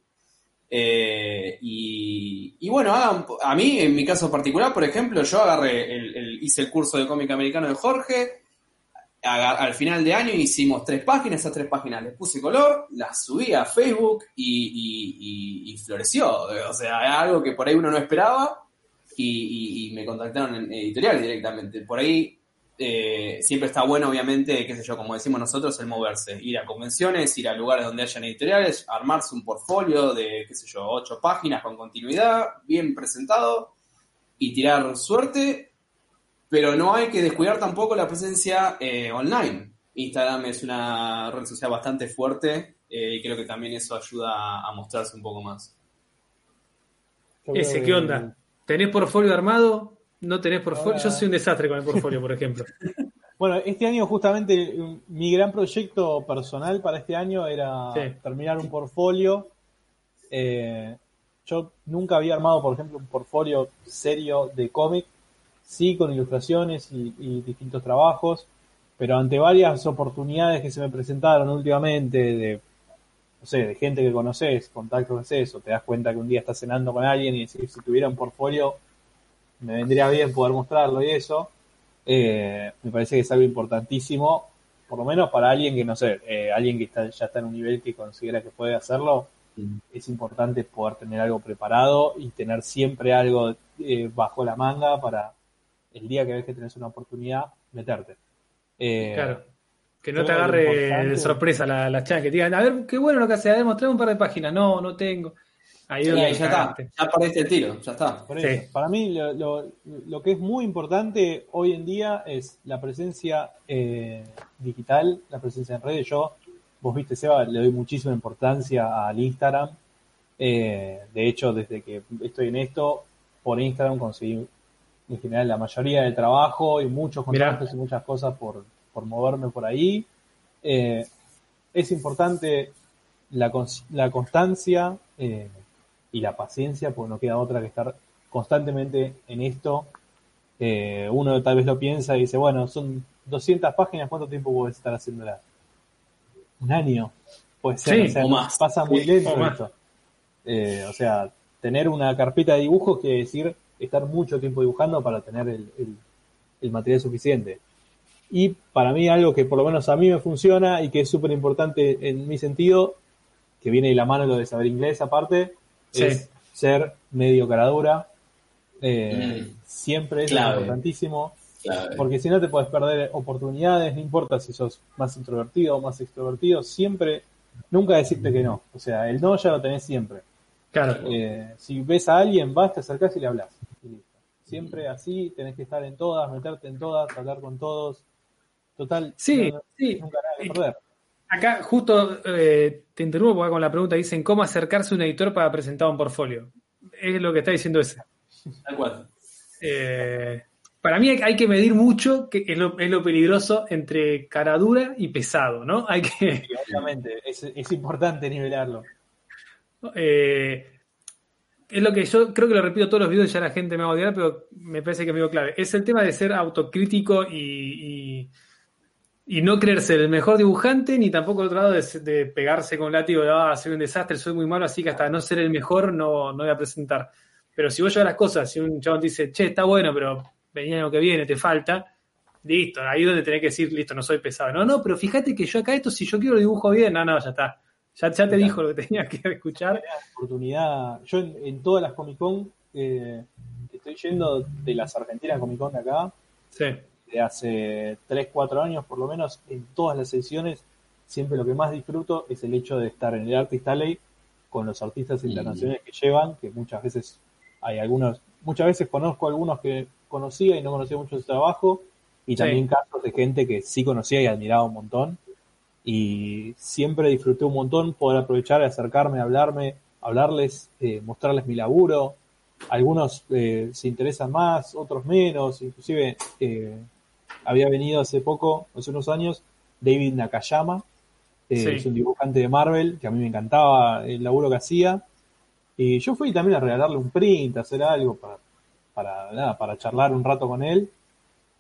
eh, y, bueno, a mí, en mi caso particular, por ejemplo, yo agarré, el, hice el curso de cómic americano de Jorge. Al final de año hicimos tres páginas, esas tres páginas les puse color, las subí a Facebook y, floreció. O sea, algo que por ahí uno no esperaba y, me contactaron en editorial directamente. Por ahí eh, siempre está bueno, obviamente, qué sé yo, como decimos nosotros, el moverse, ir a convenciones, ir a lugares donde hayan editoriales, armarse un portfolio de, qué sé yo, ocho páginas con continuidad, bien presentado y tirar suerte, pero no hay que descuidar tampoco la presencia eh, online. Instagram es una red social bastante fuerte eh, y creo que también eso ayuda a mostrarse un poco más. Ese, ¿qué onda? ¿Tenés portfolio armado? no tenés portfolio. Yo soy un desastre con el portfolio, por ejemplo. (laughs) Bueno, este año justamente mi gran proyecto personal para este año era terminar un portfolio. Eh, yo nunca había armado, por ejemplo, un portfolio serio de cómic, sí con ilustraciones y, distintos trabajos, pero ante varias oportunidades que se me presentaron últimamente de, no sé, de gente que conoces, contactos es eso, te das cuenta que un día estás cenando con alguien y decís, si tuviera un portfolio me vendría bien poder mostrarlo y eso. Eh, me parece que es algo importantísimo, por lo menos para alguien que, no sé, eh, alguien que está, ya está en un nivel que considera que puede hacerlo, es importante poder tener algo preparado y tener siempre algo eh, bajo la manga para el día que ves que tenés una oportunidad, meterte. Eh, claro. Que no te agarre de sorpresa la, la que te digan, a ver, qué bueno lo que hace, a ver, mostrame un par de páginas. No, no tengo. Ahí ya está, ya perdiste el tiro, ya está. Para mí lo, lo, que es muy importante hoy en día es la presencia eh, digital, la presencia en redes. Yo, vos viste, Seba, le doy muchísima importancia al Instagram. Eh, de hecho, desde que estoy en esto, por Instagram conseguí en general la mayoría del trabajo y muchos contactos y muchas cosas por, por moverme por ahí. Eh, es importante la, la constancia, eh, y la paciencia, porque no queda otra que estar constantemente en esto. Eh, uno tal vez lo piensa y dice, bueno, son 200 páginas, ¿cuánto tiempo puedes estar haciéndola? Un año. Puede ser, pasa muy lento esto. Eh, o sea, tener una carpeta de dibujos quiere decir estar mucho tiempo dibujando para tener el, el material suficiente. Y para mí algo que por lo menos a mí me funciona y que es súper importante en mi sentido, que viene de la mano lo de saber inglés aparte, es ser medio caradura. Eh, mm. Siempre es importantísimo. Porque si no te puedes perder oportunidades, no importa si sos más introvertido o más extrovertido, siempre, nunca decirte que no. O sea, el no ya lo tenés siempre. Claro. Eh, si ves a alguien, vas, te acercás y le hablas. Siempre así, tenés que estar en todas, meterte en todas, hablar con todos. Total, sí, sí. nunca nada que perder. Acá justo eh, te interrumpo con la pregunta, dicen cómo acercarse a un editor para presentar un portfolio. Es lo que está diciendo ese. Tal cual. Eh, para mí hay, que medir mucho, que es lo, peligroso entre cara dura y pesado, ¿no? Hay que... obviamente, es, importante nivelarlo. (laughs) Eh, es lo que yo creo que lo repito todos los videos y ya la gente me va a odiar, pero me parece que me digo clave. Es el tema de ser autocrítico y y no creerse el mejor dibujante, ni tampoco el otro lado de, pegarse con látigo de, ah, soy un desastre, soy muy malo, así que hasta no ser el mejor no, no voy a presentar. Pero si vos llevas las cosas, si un chabón te dice, che, está bueno, pero venía lo que viene, te falta, listo, ahí es donde tenés que decir, listo, no soy pesado. No, no, pero fíjate que yo acá esto, si yo quiero lo dibujo bien, no, no, ya está. Ya, ya te dijo lo que tenías que escuchar. Oportunidad. Yo en, todas las Comic Con, eh, estoy yendo de las Argentinas Comic Con de acá. Sí de hace 3, 4 años por lo menos, en todas las sesiones, siempre lo que más disfruto es el hecho de estar en el Artist Alley con los artistas internacionales que llevan, que muchas veces hay algunos, muchas veces conozco algunos que conocía y no conocía mucho su trabajo, y también casos de gente que sí conocía y admiraba un montón. Y siempre disfruté un montón poder aprovechar, acercarme, hablarme, hablarles, eh, mostrarles mi laburo. Algunos eh, se interesan más, otros menos, inclusive eh, había venido hace poco, hace unos años, David Nakayama, es un dibujante de Marvel, que a mí me encantaba el laburo que hacía. Y yo fui también a regalarle un print, a hacer algo para, para, nada, para charlar un rato con él.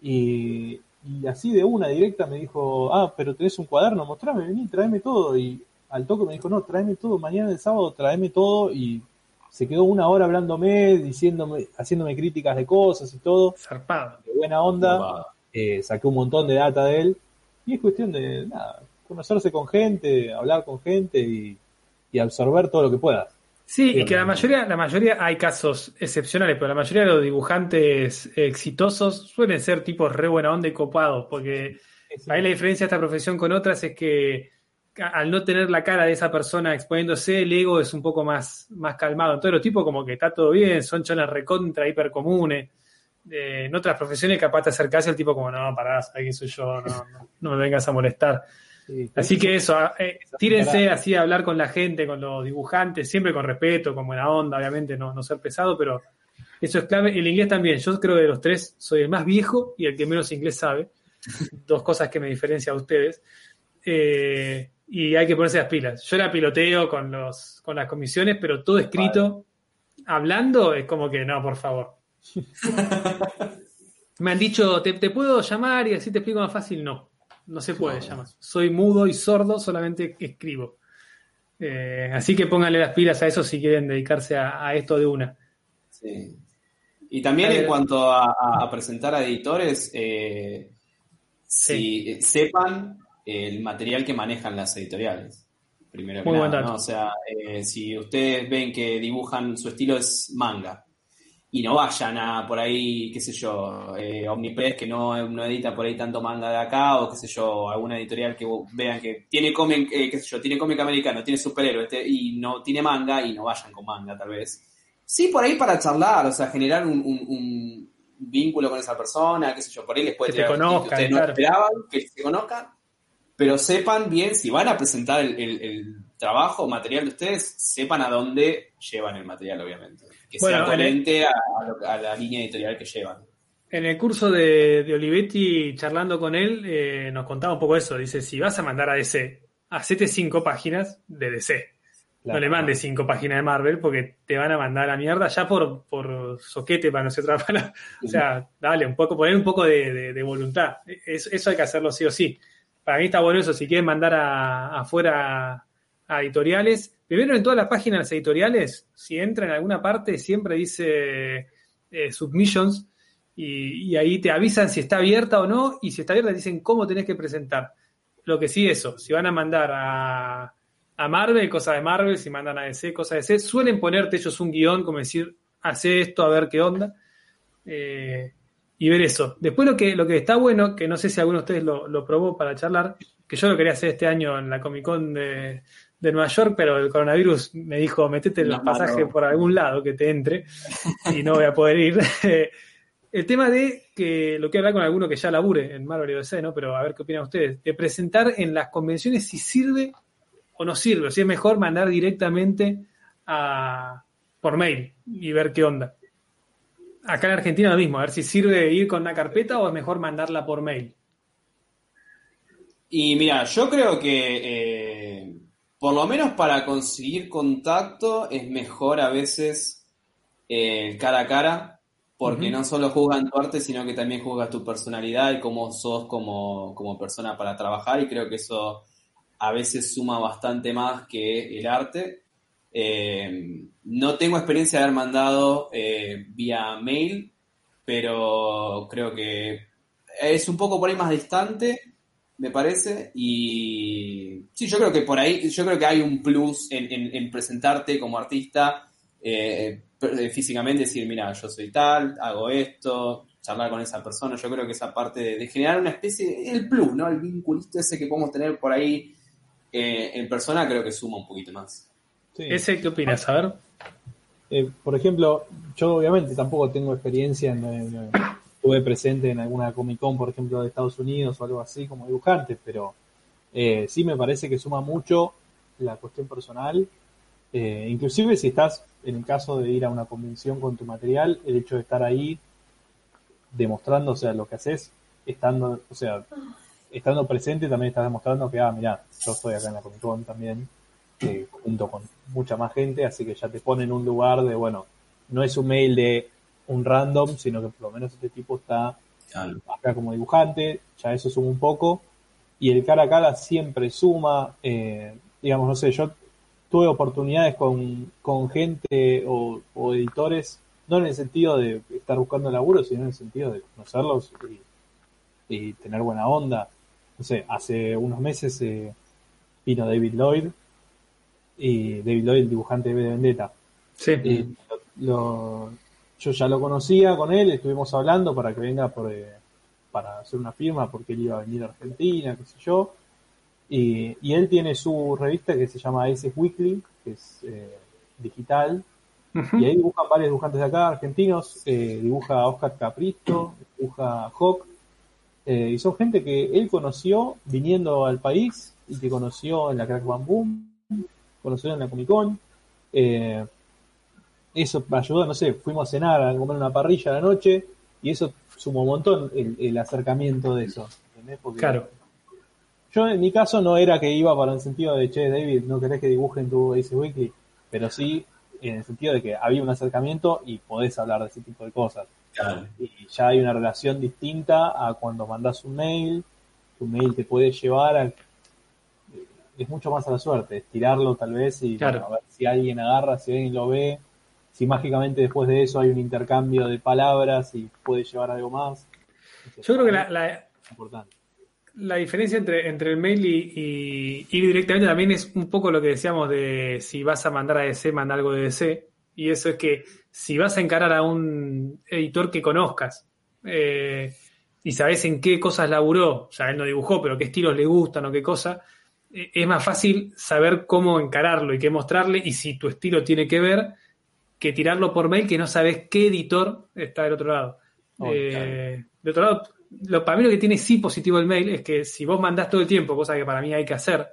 Y, así de una directa me dijo, ah, pero tenés un cuaderno, mostrame, vení, tráeme todo. Y al toque me dijo, no, tráeme todo, mañana el sábado tráeme todo. Y se quedó una hora hablándome, diciéndome, haciéndome críticas de cosas y todo. Zarpado. De buena onda. Eh, saqué un montón de data de él, y es cuestión de nada, conocerse con gente, hablar con gente y, absorber todo lo que puedas. Sí, y que la mayoría, la mayoría hay casos excepcionales, pero la mayoría de los dibujantes exitosos suelen ser tipos re buena onda y copados, porque ahí la diferencia de esta profesión con otras es que al no tener la cara de esa persona exponiéndose, el ego es un poco más, más calmado. Todos los tipos como que está todo bien, son chonas recontra, hiper comunes en otras profesiones capaz de acercarse al tipo como, no, parás, aquí soy yo, no, no, me vengas a molestar. Así que eso, ah, eh, tírense así a hablar con la gente, con los dibujantes, siempre con respeto, con buena onda, obviamente, no, no ser pesado, pero eso es clave. El inglés también, yo creo que de los tres soy el más viejo y el que menos inglés sabe. (laughs) Dos cosas que me diferencian a ustedes. Eh, y hay que ponerse las pilas. Yo la piloteo con, los, con las comisiones, pero todo escrito, hablando, es como que no, por favor (laughs) Me han dicho, ¿te, puedo llamar y así te explico más fácil? No, no se puede llamar. Soy mudo y sordo, solamente escribo. Eh, así que pónganle las pilas a eso si quieren dedicarse a, esto de una. Sí. Y también en cuanto a, presentar a editores, eh, si sepan el material que manejan las editoriales. primero que Muy nada. ¿no? O sea, eh, si ustedes ven que dibujan, su estilo es manga, y no vayan a por ahí, qué sé yo, eh, Omnipress que no, no edita por ahí tanto manga de acá, o qué sé yo, alguna editorial que vean que tiene cómic, eh, qué sé yo, tiene cómic americano, tiene superhéroe este, y no tiene manga, y no vayan con manga tal vez. Sí, por ahí para charlar, o sea, generar un, un- un vínculo con esa persona, qué sé yo, por ahí les puede Que te conozcan, no claro. esperaban, que se conozcan, pero sepan bien, si van a presentar el, el- el trabajo material de ustedes, sepan a dónde llevan el material, obviamente. Que Bueno, sea el- coherente a, la línea editorial que llevan. En el curso de, de Olivetti, charlando con él, eh, nos contaba un poco eso. Dice, si vas a mandar a DC, hacete cinco páginas de DC. No le mandes cinco páginas de Marvel porque te van a mandar a la mierda ya por, por soquete, para no ser otra palabra. O sea, dale, un poco, poner un poco de, de- de voluntad. Es- eso hay que hacerlo sí o sí. Para mí está bueno eso. Si quieren mandar afuera a editoriales, primero en todas las páginas editoriales, si entra en alguna parte, siempre dice eh, submissions y, ahí te avisan si está abierta o no. Y si está abierta, dicen cómo tenés que presentar. Lo que sí, eso. Si van a mandar a, a Marvel, cosas de Marvel, si mandan a DC, cosas de DC, suelen ponerte ellos un guion, como decir, hace esto, a ver qué onda. Eh, y ver eso. Después lo que, lo que está bueno, que no sé si alguno de ustedes lo, lo probó para charlar, que yo lo quería hacer este año en la Comic Con de, de Nueva York, pero el coronavirus me dijo, metete No, no. pasajes por algún lado que te entre y no voy a poder ir. (laughs) El tema de que lo que hablar con alguno que ya labure en Marvel y DC, ¿no? Pero a ver qué opinan ustedes. De presentar en las convenciones si sirve o no sirve. Si es mejor mandar directamente a, por mail y ver qué onda. Acá en Argentina lo mismo, a ver si sirve ir con una carpeta o es mejor mandarla por mail. Y mira, yo creo que eh, por lo menos para conseguir contacto es mejor a veces eh, cara a cara, porque no solo juzgan tu arte, sino que también juzgas tu personalidad y cómo sos como, como persona para trabajar, y creo que eso a veces suma bastante más que el arte. Eh, no tengo experiencia de haber mandado eh, vía mail, pero creo que es un poco por ahí más distante, me parece. Y sí, yo creo que por ahí, yo creo que hay un plus en, en- en presentarte como artista eh, eh, físicamente, decir, mira, yo soy tal, hago esto, charlar con esa persona. Yo creo que esa parte de, de generar una especie, el plus, ¿no? El vinculito ese que podemos tener por ahí eh, en persona, creo que suma un poquito más. Sí. ¿Ese qué opinas? A ver. Eh, por ejemplo, yo obviamente tampoco tengo experiencia en, en- estuve presente en alguna Comic Con, por ejemplo, de Estados Unidos o algo así como dibujante, pero eh, sí me parece que suma mucho la cuestión personal. Eh, inclusive si estás en el caso de ir a una convención con tu material, el hecho de estar ahí demostrando, o sea, lo que haces, estando, o sea, estando presente también estás demostrando que, ah, mira, yo estoy acá en la Comic Con también, eh, junto con mucha más gente, así que ya te pone en un lugar de, bueno, no es un mail de un random, sino que por lo menos este tipo está acá como dibujante, ya eso suma un poco, y el cara a cara siempre suma, eh, digamos, no sé, yo tuve oportunidades con, con gente o, o editores, no en el sentido de estar buscando laburo, sino en el sentido de conocerlos y, y tener buena onda. No sé, hace unos meses eh, vino David Lloyd, y David Lloyd, el dibujante de Vendetta. Sí. Y lo- lo- yo ya lo conocía con él, estuvimos hablando para que venga por, eh, para hacer una firma porque él iba a venir a Argentina, qué sé yo. Y, y él tiene su revista que se llama Aces Weekly, que es eh, digital, y ahí dibujan varios dibujantes de acá, argentinos, eh, dibuja a Oscar Capristo, dibuja a Hawk, y son gente que él conoció viniendo al país y que conoció en la Crack Bam Boom, conoció en la Comic Con. eh, eso me ayudó, no sé, fuimos a cenar, a comer una parrilla a la noche, y eso sumó un montón el, el acercamiento de eso. ¿entendés? Porque Claro. yo en mi caso no era que iba para el sentido de, che, David, no querés que dibuje en tu Ace Weekly, pero sí en el sentido de que había un acercamiento y podés hablar de ese tipo de cosas. Claro. Y ya hay una relación distinta a cuando mandás un mail, tu mail te puede llevar a... Es mucho más a la suerte, estirarlo tal vez y Claro. bueno, a ver si alguien agarra, si alguien lo ve, si mágicamente después de eso hay un intercambio de palabras y puede llevar algo más. Yo creo que la, la- importante. la diferencia entre, entre el mail y, y ir directamente también es un poco lo que decíamos de si vas a mandar a DC, manda algo de DC. Y eso es que si vas a encarar a un editor que conozcas eh, y sabes en qué cosas laburó, o sea, él no dibujó, pero qué estilos le gustan o qué cosa, eh, es más fácil saber cómo encararlo y qué mostrarle y si tu estilo tiene que ver que tirarlo por mail que no sabes qué editor está del otro lado. Oh, Eh, de otro lado, lo, para mí lo que tiene sí positivo el mail es que si vos mandás todo el tiempo, cosa que para mí hay que hacer,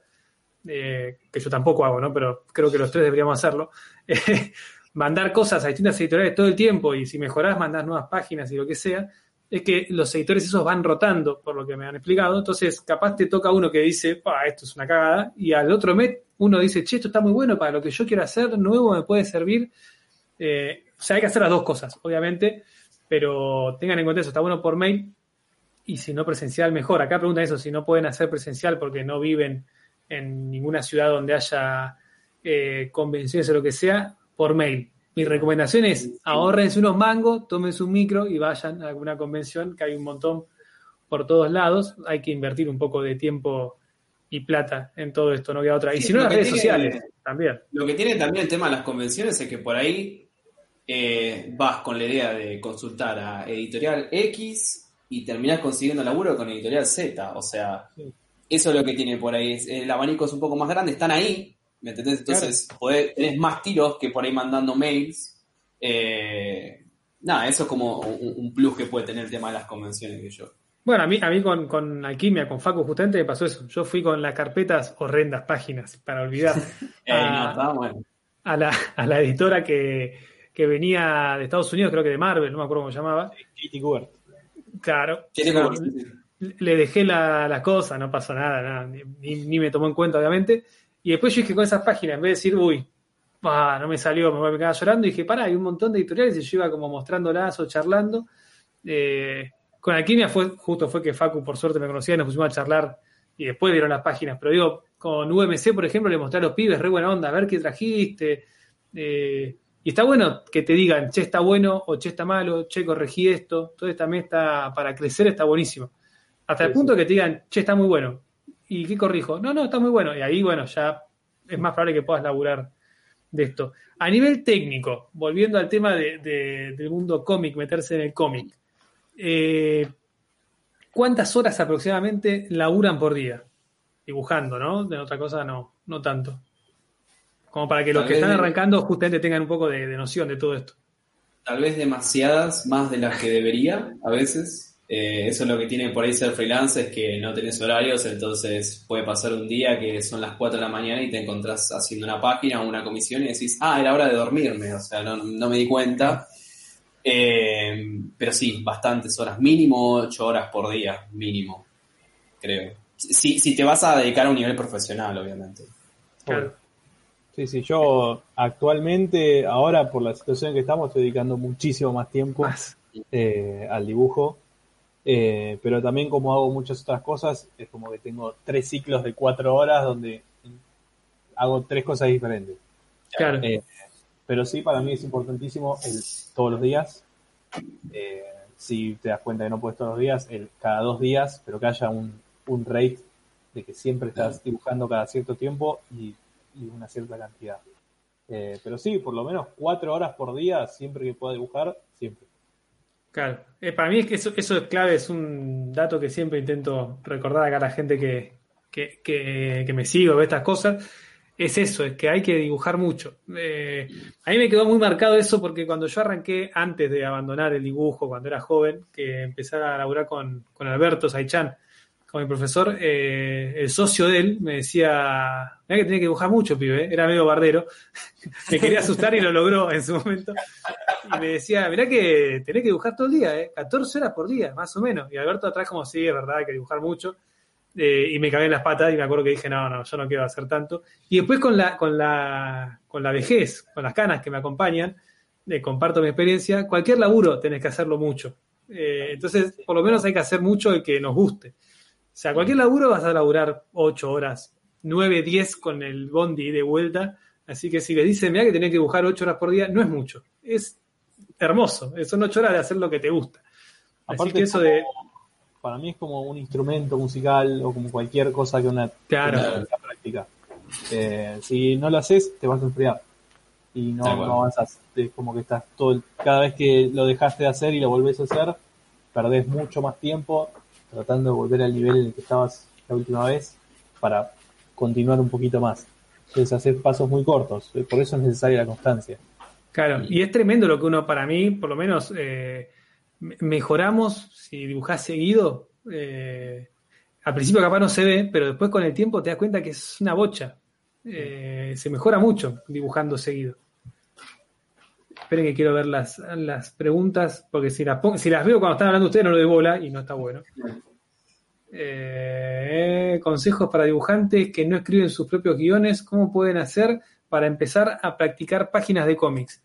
eh, que yo tampoco hago, ¿no? Pero creo que los tres deberíamos hacerlo, (laughs) eh, mandar cosas a distintas editoriales todo el tiempo y si mejorás mandás nuevas páginas y lo que sea, es que los editores esos van rotando, por lo que me han explicado, entonces capaz te toca uno que dice, "Pa, esto es una cagada, y al otro mes uno dice, che, esto está muy bueno para lo que yo quiero hacer, nuevo me puede servir. Eh, o sea, hay que hacer las dos cosas, obviamente, pero tengan en cuenta eso, está bueno por mail y si no presencial, mejor. Acá preguntan eso, si no pueden hacer presencial porque no viven en ninguna ciudad donde haya eh, convenciones o lo que sea, por mail. Mi recomendación es ahorrense unos mangos, tómense un micro y vayan a alguna convención, que hay un montón por todos lados. Hay que invertir un poco de tiempo y plata en todo esto, no queda otra. Y si no, las redes tiene- sociales también. Lo que tiene también el tema de las convenciones es que por ahí eh, vas con la idea de consultar a editorial X y terminás consiguiendo laburo con editorial Z. O sea, Sí. eso es lo que tiene por ahí. El abanico es un poco más grande, están ahí, ¿me entendés? Entonces podés- tenés más tiros que por ahí mandando mails. Eh, nada, eso es como un, un plus que puede tener el tema de las convenciones que yo. Bueno, a mí, a mí con, con Alquimia, con Facu, justamente me pasó eso. Yo fui con las carpetas horrendas páginas para olvidar (laughs) Eh, no, está bueno. a la, a la editora que, que venía de Estados Unidos, creo que de Marvel, no me acuerdo cómo se llamaba. Katie Kubert. Claro. Como- le dejé la, la cosa, no pasó nada, nada, ni, me tomó en cuenta, obviamente. Y después yo dije con esas páginas, en vez de decir, uy, no me salió, me voy a quedar llorando, dije, pará, hay un montón de editoriales y yo iba como mostrándolas o charlando. Eh, con Alquimia fue, justo fue que Facu, por suerte, me conocía y nos pusimos a charlar y después vieron las páginas. Pero digo, con UMC, por ejemplo, le mostré a los pibes, re buena onda, a ver qué trajiste. Eh, y está bueno que te digan, che, está bueno o che, está malo, che, corregí esto. Entonces también está, para crecer está buenísimo. Hasta el Sí, punto que te digan, che, está muy bueno. ¿Y qué corrijo? No, no, está muy bueno. Y ahí, bueno, ya es más probable que puedas laburar de esto. A nivel técnico, volviendo al tema de- de- del mundo cómic, meterse en el cómic, eh, ¿cuántas horas aproximadamente laburan por día? Dibujando, ¿no? De otra cosa no, no tanto. Como para que los Tal que están de- arrancando justamente tengan un poco de, de noción de todo esto. tal vez demasiadas, más de las que debería a veces. Eh, eso es lo que tiene por ahí ser freelance, es que no tenés horarios, entonces puede pasar un día que son las 4 de la mañana y te encontrás haciendo una página o una comisión y decís, ah, era hora de dormirme, o sea, no, no me di cuenta. Eh, pero sí, bastantes horas, mínimo 8 horas por día, mínimo, creo. Si, si te vas a dedicar a un nivel profesional, obviamente. Claro. Sí, sí, yo actualmente, ahora por la situación en que estamos, estoy dedicando muchísimo más tiempo eh, al dibujo. Eh, pero también como hago muchas otras cosas, es como que tengo tres ciclos de cuatro horas donde hago tres cosas diferentes. Claro. Eh, pero sí, para mí es importantísimo el todos los días. Eh, si te das cuenta que no puedes todos los días, el cada dos días, pero que haya un, un rate de que siempre estás dibujando cada cierto tiempo y, y una cierta cantidad. Eh, pero sí, por lo menos cuatro horas por día, siempre que pueda dibujar, siempre. Claro. Eh, para mí es que eso, eso es clave, es un dato que siempre intento recordar acá a la gente que, que, que, me sigue o ve estas cosas. Es eso, es que hay que dibujar mucho. Eh, a mí me quedó muy marcado eso porque cuando yo arranqué, antes de abandonar el dibujo, cuando era joven, que empecé a laburar con, con Alberto Saichan, con mi profesor, eh, el socio de él me decía, mira que tenía que dibujar mucho, pibe, ¿eh?". era medio bardero, (laughs) me quería asustar y lo logró en su momento. Y me decía, mirá que tenés que dibujar todo el día, ¿eh? 14 horas por día, más o menos. Y Alberto atrás como, sí, es verdad, hay que dibujar mucho. Eh, y me cagué en las patas y me acuerdo que dije, no, no, yo no quiero hacer tanto. Y después con la, con la, con la vejez, con las canas que me acompañan, eh, comparto mi experiencia, cualquier laburo tenés que hacerlo mucho. Entonces, por lo menos hay que hacer mucho el que nos guste. O sea, cualquier laburo vas a laburar 8 horas, 9, 10 con el bondi de vuelta. Así que si les dicen, mira que tenés que dibujar 8 horas por día, no es mucho. Es hermoso. Son 8 horas de hacer lo que te gusta. Así que eso de... para mí es como un instrumento musical o como cualquier cosa que una, Claro. que una práctica. Eh, si no lo haces, te vas a enfriar y no, no avanzas. Es como que estás todo el- cada vez que lo dejaste de hacer y lo volvés a hacer, perdés mucho más tiempo tratando de volver al nivel en el que estabas la última vez para continuar un poquito más. Entonces hacer pasos muy cortos, eh, por eso es necesaria la constancia. Claro, y es tremendo lo que uno, para mí, por lo menos, eh, me- mejoramos si dibujás seguido. eh, al principio capaz no se ve, pero después con el tiempo te das cuenta que es una bocha. Eh, se mejora mucho dibujando seguido. Esperen que quiero ver las, las preguntas, porque si las, si las veo cuando están hablando ustedes no lo doy bola y no está bueno. Eh, consejos para dibujantes que no escriben sus propios guiones, ¿cómo pueden hacer para empezar a practicar páginas de cómics?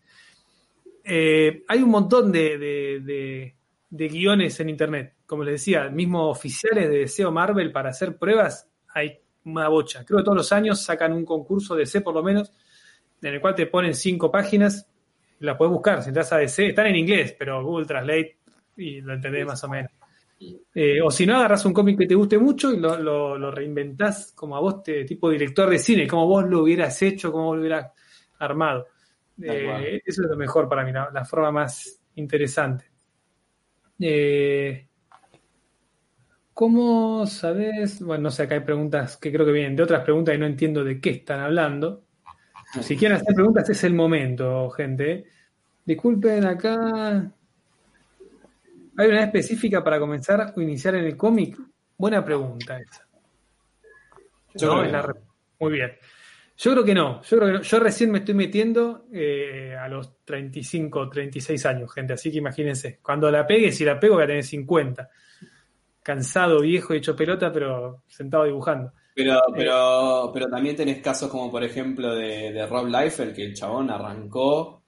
Eh, hay un montón de, de- guiones en internet, como les decía, mismo oficiales de SEO Marvel para hacer pruebas, hay una bocha. Creo que todos los años sacan un concurso de DC por lo menos, en el cual te ponen cinco páginas, las puedes buscar, si entras a DC, están en inglés, pero Google Translate y lo entendés más o menos. Eh, o si no, agarras un cómic que te guste mucho y lo, lo, lo reinventás como a vos, te, tipo director de cine, como vos lo hubieras hecho, como vos lo hubieras armado. Eh, eso es lo mejor para mí, la, la forma más interesante. Eh, ¿Cómo sabes? Bueno, no sé, acá hay preguntas que creo que vienen de otras preguntas y no entiendo de qué están hablando. Si quieren hacer preguntas, es el momento, gente. Disculpen, acá. ¿Hay una específica para comenzar o iniciar en el cómic? Buena pregunta esa. Yo No, es la Muy bien. Yo creo que no. Yo creo que no. Yo recién me estoy metiendo eh, a los 35, 36 años, gente. Así que imagínense. Cuando la pegue, si la pego, voy a tener 50. Cansado, viejo, hecho pelota, pero sentado dibujando. Pero, pero, pero también tenés casos como por ejemplo de, de Rob Liefeld, que el chabón arrancó,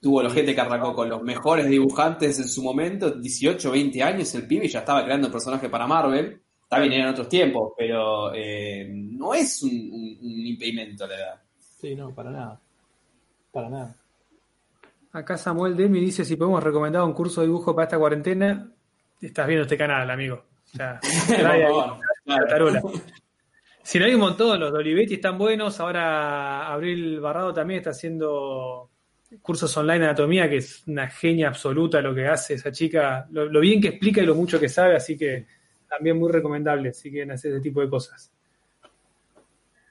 tuvo la gente que arrancó con los mejores dibujantes en su momento, 18, 20 años el pibe y ya estaba creando personajes para Marvel. Está bien, eran otros tiempos, pero eh, no es un, un- un impedimento la edad. Sí, no, para nada. Para nada. Acá Samuel Demi dice si podemos recomendar un curso de dibujo para esta cuarentena. Estás viendo este canal, amigo. O sea, (laughs) la claro. Si no hay un montón, los de Olivetti están buenos. Ahora Abril Barrado también está haciendo cursos online de anatomía, que es una genia absoluta lo que hace esa chica, lo, bien que explica y lo mucho que sabe, así que también muy recomendable si quieren hacer ese tipo de cosas.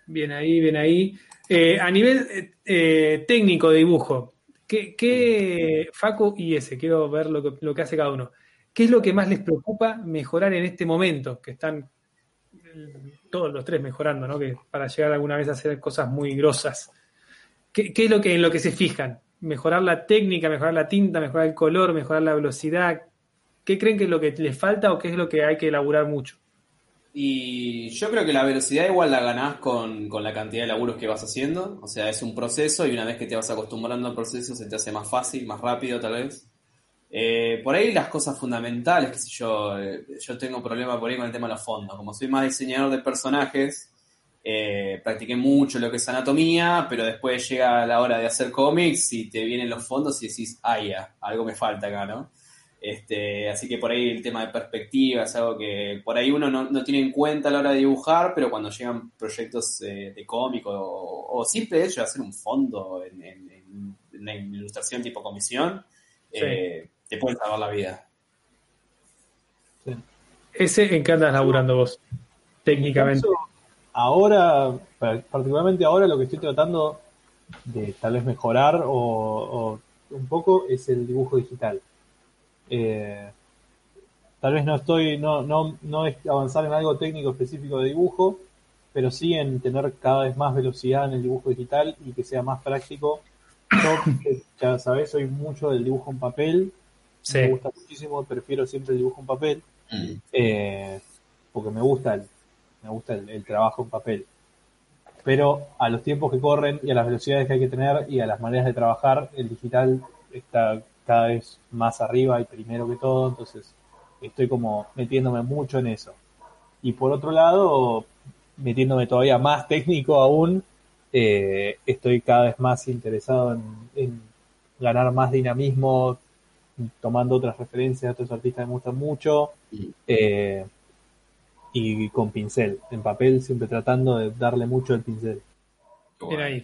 Bien ahí, bien ahí. Eh, a nivel eh, eh, técnico de dibujo, ¿qué, qué Facu y ese? Quiero ver lo que, lo que hace cada uno. ¿Qué es lo que más les preocupa mejorar en este momento? Que están todos los tres mejorando, ¿no? Que para llegar alguna vez a hacer cosas muy grosas. ¿Qué, qué es lo que en lo que se fijan? ¿Mejorar la técnica, mejorar la tinta, mejorar el color, mejorar la velocidad? ¿Qué creen que es lo que les falta o qué es lo que hay que elaborar mucho? Y yo creo que la velocidad igual la ganás con, con la cantidad de laburos que vas haciendo. O sea, es un proceso y una vez que te vas acostumbrando al proceso se te hace más fácil, más rápido tal vez. Eh, por ahí las cosas fundamentales, qué sé yo, eh, yo tengo problema por ahí con el tema de los fondos. Como soy más diseñador de personajes, eh, practiqué mucho lo que es anatomía, pero después llega la hora de hacer cómics y te vienen los fondos y decís, ah, ya, algo me falta acá, ¿no? Este, así que por ahí el tema de perspectiva es algo que por ahí uno no, no tiene en cuenta a la hora de dibujar, pero cuando llegan proyectos eh, de cómic o, o simple hecho de hacer un fondo en, en- en una ilustración tipo comisión, Sí. eh, te pueden salvar la vida. Sí. Ese en qué andas laburando vos, técnicamente. Ahora, pa- particularmente ahora, lo que estoy tratando de tal vez mejorar o, o un poco es el dibujo digital. Eh, tal vez no estoy, no, no, no es avanzar en algo técnico específico de dibujo, pero sí en tener cada vez más velocidad en el dibujo digital y que sea más práctico. Yo, eh, ya sabes, soy mucho del dibujo en papel, Sí. me gusta muchísimo, prefiero siempre el dibujo en papel eh, porque me gusta el, me gusta el, el trabajo en papel. Pero a los tiempos que corren y a las velocidades que hay que tener y a las maneras de trabajar, el digital está cada vez más arriba y primero que todo, entonces estoy como metiéndome mucho en eso. Y por otro lado, metiéndome todavía más técnico aún, eh, estoy cada vez más interesado en, en ganar más dinamismo, tomando otras referencias otros artistas que me gustan mucho, Eh, y con pincel. En papel siempre tratando de darle mucho el pincel. Bien ahí.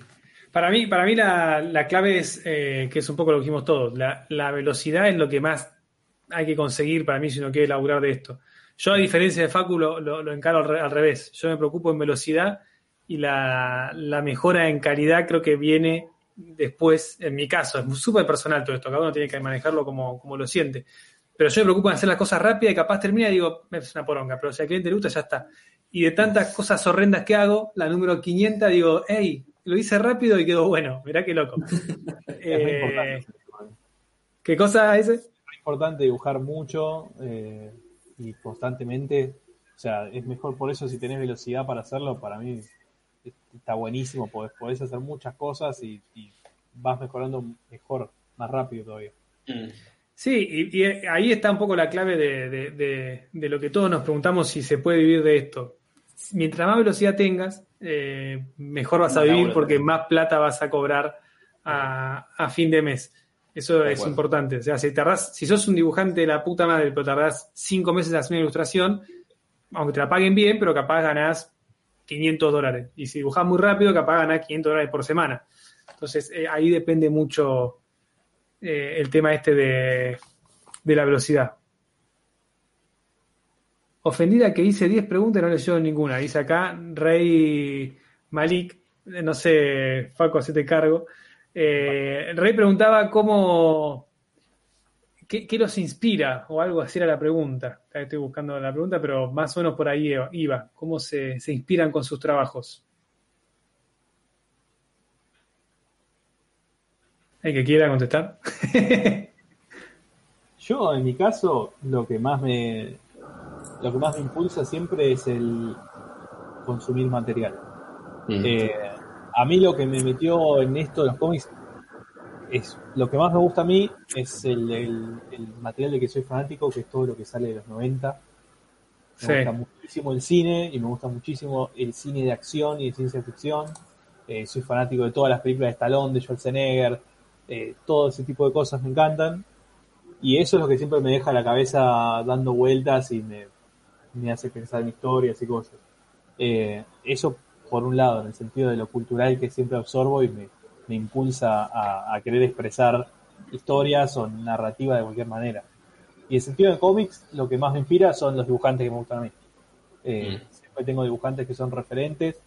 Para mí, para mí la, la clave es, eh, que es un poco lo que dijimos todos, la, la, velocidad es lo que más hay que conseguir para mí si uno quiere laburar de esto. Yo, a diferencia de Facu, lo, lo, lo encaro al, al, revés. Yo me preocupo en velocidad y la, la, mejora en calidad creo que viene después, en mi caso, es súper personal todo esto, cada uno tiene que manejarlo como, como lo siente. Pero yo me preocupo en hacer las cosas rápidas y capaz termina y digo, es una poronga, pero si al cliente le gusta, ya está. Y de tantas cosas horrendas que hago, la número 500, digo, hey, lo hice rápido y quedó bueno, mirá qué loco. (laughs) eh, ¿Qué cosa es? Es importante dibujar mucho eh, y constantemente. O sea, es mejor por eso si tenés velocidad para hacerlo, para mí está buenísimo, podés, podés hacer muchas cosas y, y, vas mejorando mejor, más rápido todavía. Mm. Sí, y, y, ahí está un poco la clave de, de, de, de, lo que todos nos preguntamos si se puede vivir de esto. Mientras más velocidad tengas, eh, mejor vas a vivir porque más plata vas a cobrar a, a fin de mes. Eso es importante. O sea, si tardás, si sos un dibujante de la puta madre, pero tardás cinco meses haciendo una ilustración, aunque te la paguen bien, pero capaz ganás 500 dólares. Y si dibujás muy rápido, capaz ganás 500 dólares por semana. Entonces, eh, ahí depende mucho eh, el tema este de, de, la velocidad. Ofendida que hice 10 preguntas y no leyó ninguna. Dice acá Rey Malik, no sé, Faco, hacete cargo. Eh, Rey preguntaba cómo, qué, qué, los inspira o algo así era la pregunta. Estoy buscando la pregunta, pero más o menos por ahí iba. ¿Cómo se, se inspiran con sus trabajos? ¿El que quiera contestar? (laughs) Yo, en mi caso, lo que más me lo que más me impulsa siempre es el consumir material. Mm. Eh, a mí lo que me metió en esto de los cómics es lo que más me gusta a mí es el, el, el, material de que soy fanático, que es todo lo que sale de los 90. Me sí. gusta muchísimo el cine y me gusta muchísimo el cine de acción y de ciencia ficción. Eh, soy fanático de todas las películas de Stallone, de Schwarzenegger, eh, todo ese tipo de cosas me encantan. Y eso es lo que siempre me deja la cabeza dando vueltas y me, me hace pensar en historias y cosas. Eh, eso por un lado, en el sentido de lo cultural que siempre absorbo y me, me impulsa a, a, querer expresar historias o narrativa de cualquier manera. Y en el sentido de cómics, lo que más me inspira son los dibujantes que me gustan a mí. Eh, mm. Siempre tengo dibujantes que son referentes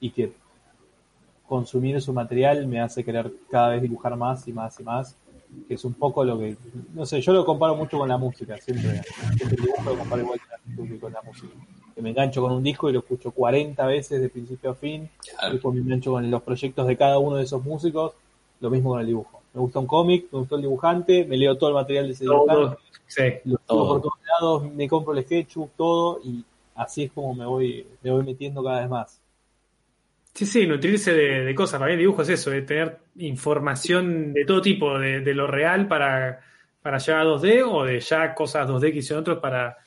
y que consumir su material me hace querer cada vez dibujar más y más y más, que es un poco lo que, no sé, yo lo comparo mucho con la música, siempre, siempre dibujo lo comparo igual con la música. Que me engancho con un disco y lo escucho 40 veces de principio a fin, claro. después me engancho con los proyectos de cada uno de esos músicos, lo mismo con el dibujo. Me gusta un cómic, me gustó el dibujante, me leo todo el material de ese dibujante, sí, lo todo. por todos lados, me compro el sketchup, todo, y así es como me voy, me voy metiendo cada vez más. Sí, sí, nutrirse de, de, cosas. Para mí el dibujo es eso, de tener información de todo tipo, de, de, lo real para, para llegar a 2D o de ya cosas 2D que hicieron otros para,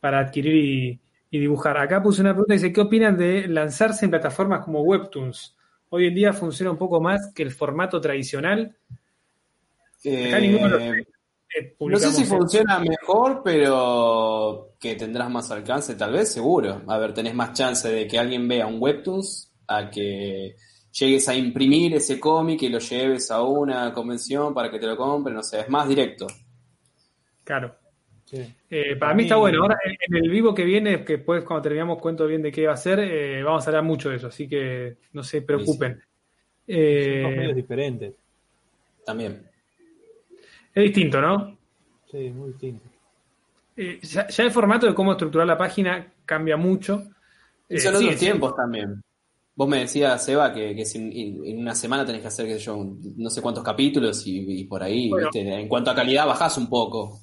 para adquirir y, y, dibujar. Acá puse una pregunta, dice, ¿qué opinan de lanzarse en plataformas como Webtoons? Hoy en día funciona un poco más que el formato tradicional. Eh, Acá ninguno lo eh, no sé si funciona mejor, pero que tendrás más alcance, tal vez, seguro. A ver, tenés más chance de que alguien vea un Webtoons a que llegues a imprimir ese cómic y lo lleves a una convención para que te lo compren, no sé, es más directo. Claro. Sí. Eh, para mí está bueno. Ahora en el vivo que viene, que después cuando terminamos cuento bien de qué va a ser, eh, vamos a hablar mucho de eso, así que no se preocupen. Sí, sí. Eh, Son medios diferentes. También. Es distinto, ¿no? Sí, muy distinto. Eh, ya, ya, el formato de cómo estructurar la página cambia mucho. Y son otros tiempos también. Vos me decías, Seba, que, que si en una semana tenés que hacer, qué sé yo, no sé cuántos capítulos y, y por ahí, bueno, ¿viste? en cuanto a calidad, bajás un poco.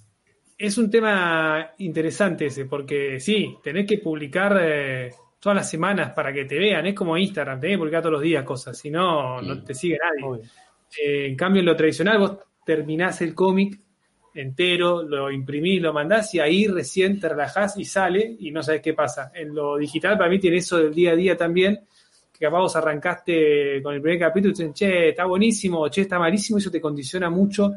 Es un tema interesante ese, porque sí, tenés que publicar eh, todas las semanas para que te vean, es como Instagram, tenés que publicar todos los días cosas, si no, no te sigue nadie. Eh, en cambio, en lo tradicional, vos terminás el cómic entero, lo imprimís, lo mandás y ahí recién te relajás y sale y no sabes qué pasa. En lo digital, para mí, tiene eso del día a día también que capaz vos arrancaste con el primer capítulo y dicen, che, está buenísimo, che, está malísimo, eso te condiciona mucho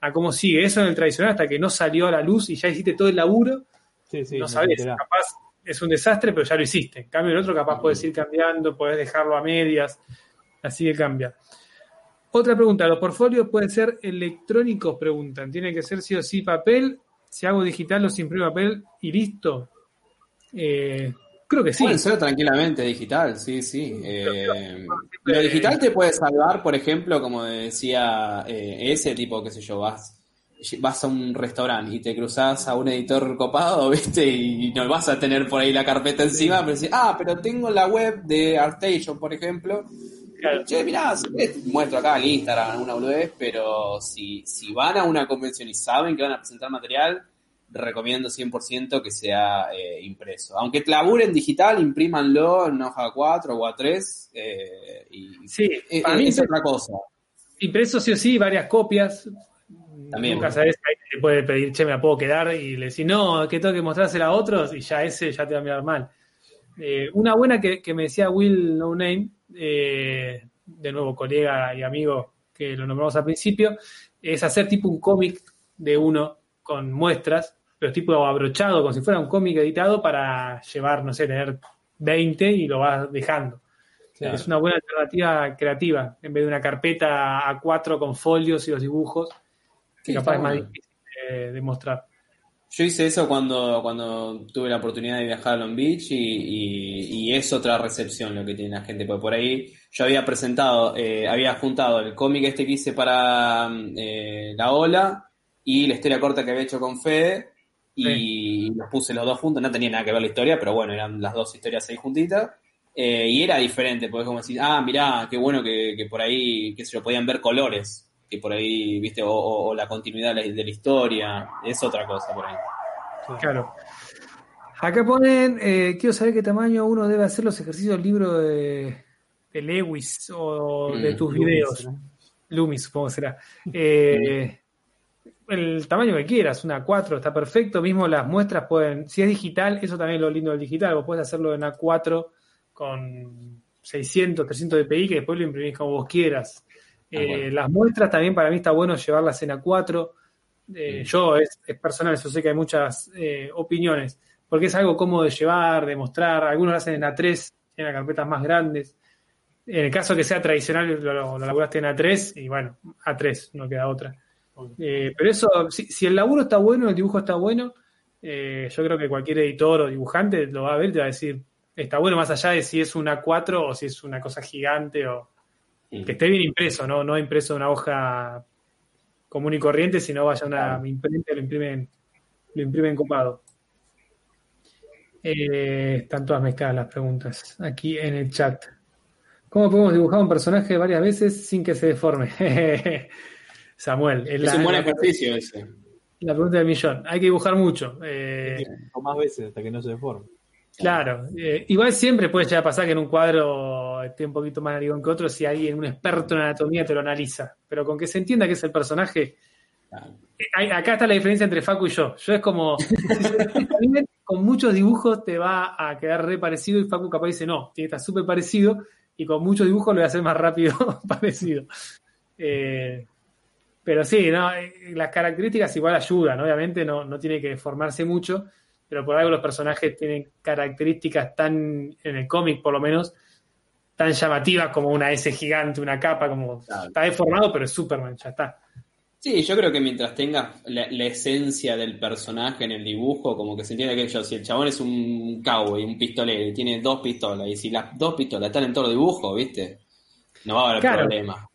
a cómo sigue. Eso en el tradicional hasta que no salió a la luz y ya hiciste todo el laburo Sí, sí, no sabes, capaz es un desastre, pero ya lo hiciste. En cambio, el otro capaz puedes ir cambiando, puedes dejarlo a medias, así que cambia. Otra pregunta, ¿los portfolios pueden ser electrónicos? Preguntan. ¿Tiene que ser sí o sí papel? Si hago digital, los imprimo papel y listo. Eh, creo que sí. Pueden ser tranquilamente digital, sí, sí. Eh, lo digital te puede salvar, por ejemplo, como decía eh, ese tipo, qué sé yo, vas vas a un restaurante y te cruzas a un editor copado, (laughs) ¿viste? Y no vas a tener por ahí la carpeta encima, pero decís, ah, pero tengo la web de ArtStation, por ejemplo. Claro. Che, mirá, querés, muestro acá el Instagram, una boludez, pero si, si van a una convención y saben que van a presentar material, recomiendo 100% que sea eh, impreso. Aunque laburen digital, imprímanlo en hoja 4 o A3 eh, y Sí, eh, para mí es otra cosa. impreso sí o sí, varias copias. También. Nunca sabes, ahí te puede pedir, che, me la puedo quedar y le decís, no, que tengo que mostrársela a otros y ya ese ya te va a mirar mal. Eh, una buena que, que me decía Will No Name, de nuevo colega y amigo que lo nombramos al principio, es hacer tipo un cómic de uno con muestras, pero tipo abrochado, como si fuera un cómic editado para llevar, no sé, tener 20 y lo vas dejando. Claro. Es una buena alternativa creativa, en vez de una carpeta A4 con folios y los dibujos, que capaz es más bueno. difícil de, de mostrar. Yo hice eso cuando, cuando tuve la oportunidad de viajar a Long Beach y, y- y es otra recepción lo que tiene la gente, porque por ahí yo había presentado, eh, había juntado el cómic este que hice para mm, eh, La Ola y la historia corta que había hecho con Fede y los puse los dos juntos, no tenía nada que ver la historia, pero bueno, eran las dos historias ahí juntitas. Eh, y era diferente, porque como decir, ah, mirá, qué bueno que, que por ahí, qué sé yo, podían ver colores, que por ahí, viste, o, o- o la continuidad de la, de la historia, es otra cosa por ahí. Claro. Acá ponen, eh, quiero saber qué tamaño uno debe hacer los ejercicios del libro de, de Lewis o de Mm, tus Loomis, videos. ¿no? Loomis, supongo que será. Eh, el tamaño que quieras, una 4 está perfecto. Mismo las muestras pueden, si es digital, eso también es lo lindo del digital. Vos podés hacerlo en A4 con 600, 300 dpi, que después lo imprimís como vos quieras. Ah, Eh, bueno. Las muestras también para mí está bueno llevarlas en A4. Eh, Mm. Yo es, es personal, yo sé que hay muchas eh, opiniones, porque es algo cómodo de llevar, de mostrar. Algunos lo hacen en A3, en las carpetas más grandes. En el caso que sea tradicional, lo, lo, lo laburaste en A3 y bueno, A3, no queda otra. Eh, pero eso, si, si el laburo está bueno, el dibujo está bueno, eh, yo creo que cualquier editor o dibujante lo va a ver y te va a decir, está bueno más allá de si es una 4 o si es una cosa gigante o que esté bien impreso, no, no impreso en una hoja común y corriente, sino vaya a una imprenta y lo imprimen, lo imprimen copado. Eh, están todas mezcladas las preguntas aquí en el chat. ¿Cómo podemos dibujar un personaje varias veces sin que se deforme? (laughs) Samuel, es Es la, un buen la- ejercicio ese. la pregunta del millón. Hay que dibujar mucho. Eh, O más veces hasta que no se deforme. Claro, eh, igual siempre puede llegar a pasar que en un cuadro esté un poquito más narigón que otro si alguien, un experto en anatomía, te lo analiza. Pero con que se entienda que es el personaje. Claro. eh, hay- acá está la diferencia entre Facu y yo. Yo es como. (laughs) con muchos dibujos te va a quedar re parecido y Facu capaz dice no, tiene que estar súper parecido y con muchos dibujos lo voy a hacer más rápido (laughs) parecido. Eh, pero sí, ¿no? Eh, las características igual ayudan, obviamente no, no tiene que formarse mucho, pero por algo los personajes tienen características tan, en el cómic por lo menos, tan llamativas como una S gigante, una capa, como Claro. está deformado, pero es Superman, ya está. Sí, yo creo que mientras tengas la, la esencia del personaje en el dibujo, como que se entiende que yo, si el chabón es un cowboy, un pistolero, y tiene dos pistolas, y si las dos pistolas están en todo el dibujo, ¿viste? No va a haber Claro. problema.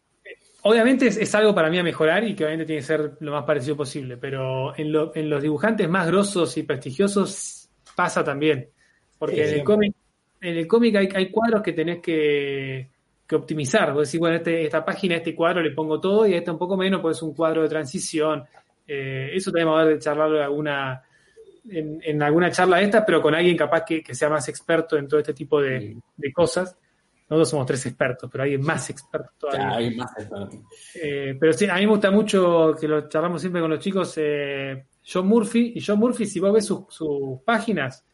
Obviamente es, es algo para mí a mejorar y que obviamente tiene que ser lo más parecido posible, pero en, lo- en los dibujantes más grosos y prestigiosos pasa también. Porque Sí, en el cómic, en el cómic hay, hay cuadros que tenés que, que optimizar. Vos decís, bueno, este, esta página, este cuadro le pongo todo y a este un poco menos, pues es un cuadro de transición. Eh, eso también vamos a ver de charlarlo en alguna, en, en alguna charla de estas, pero con alguien capaz que, que sea más experto en todo este tipo de, de cosas. Nosotros somos tres expertos, pero alguien más experto todavía. Ya, hay más experto. Eh, pero sí, a mí me gusta mucho que lo charlamos siempre con los chicos, eh, John Murphy. Y John Murphy, si vos ves sus, sus páginas,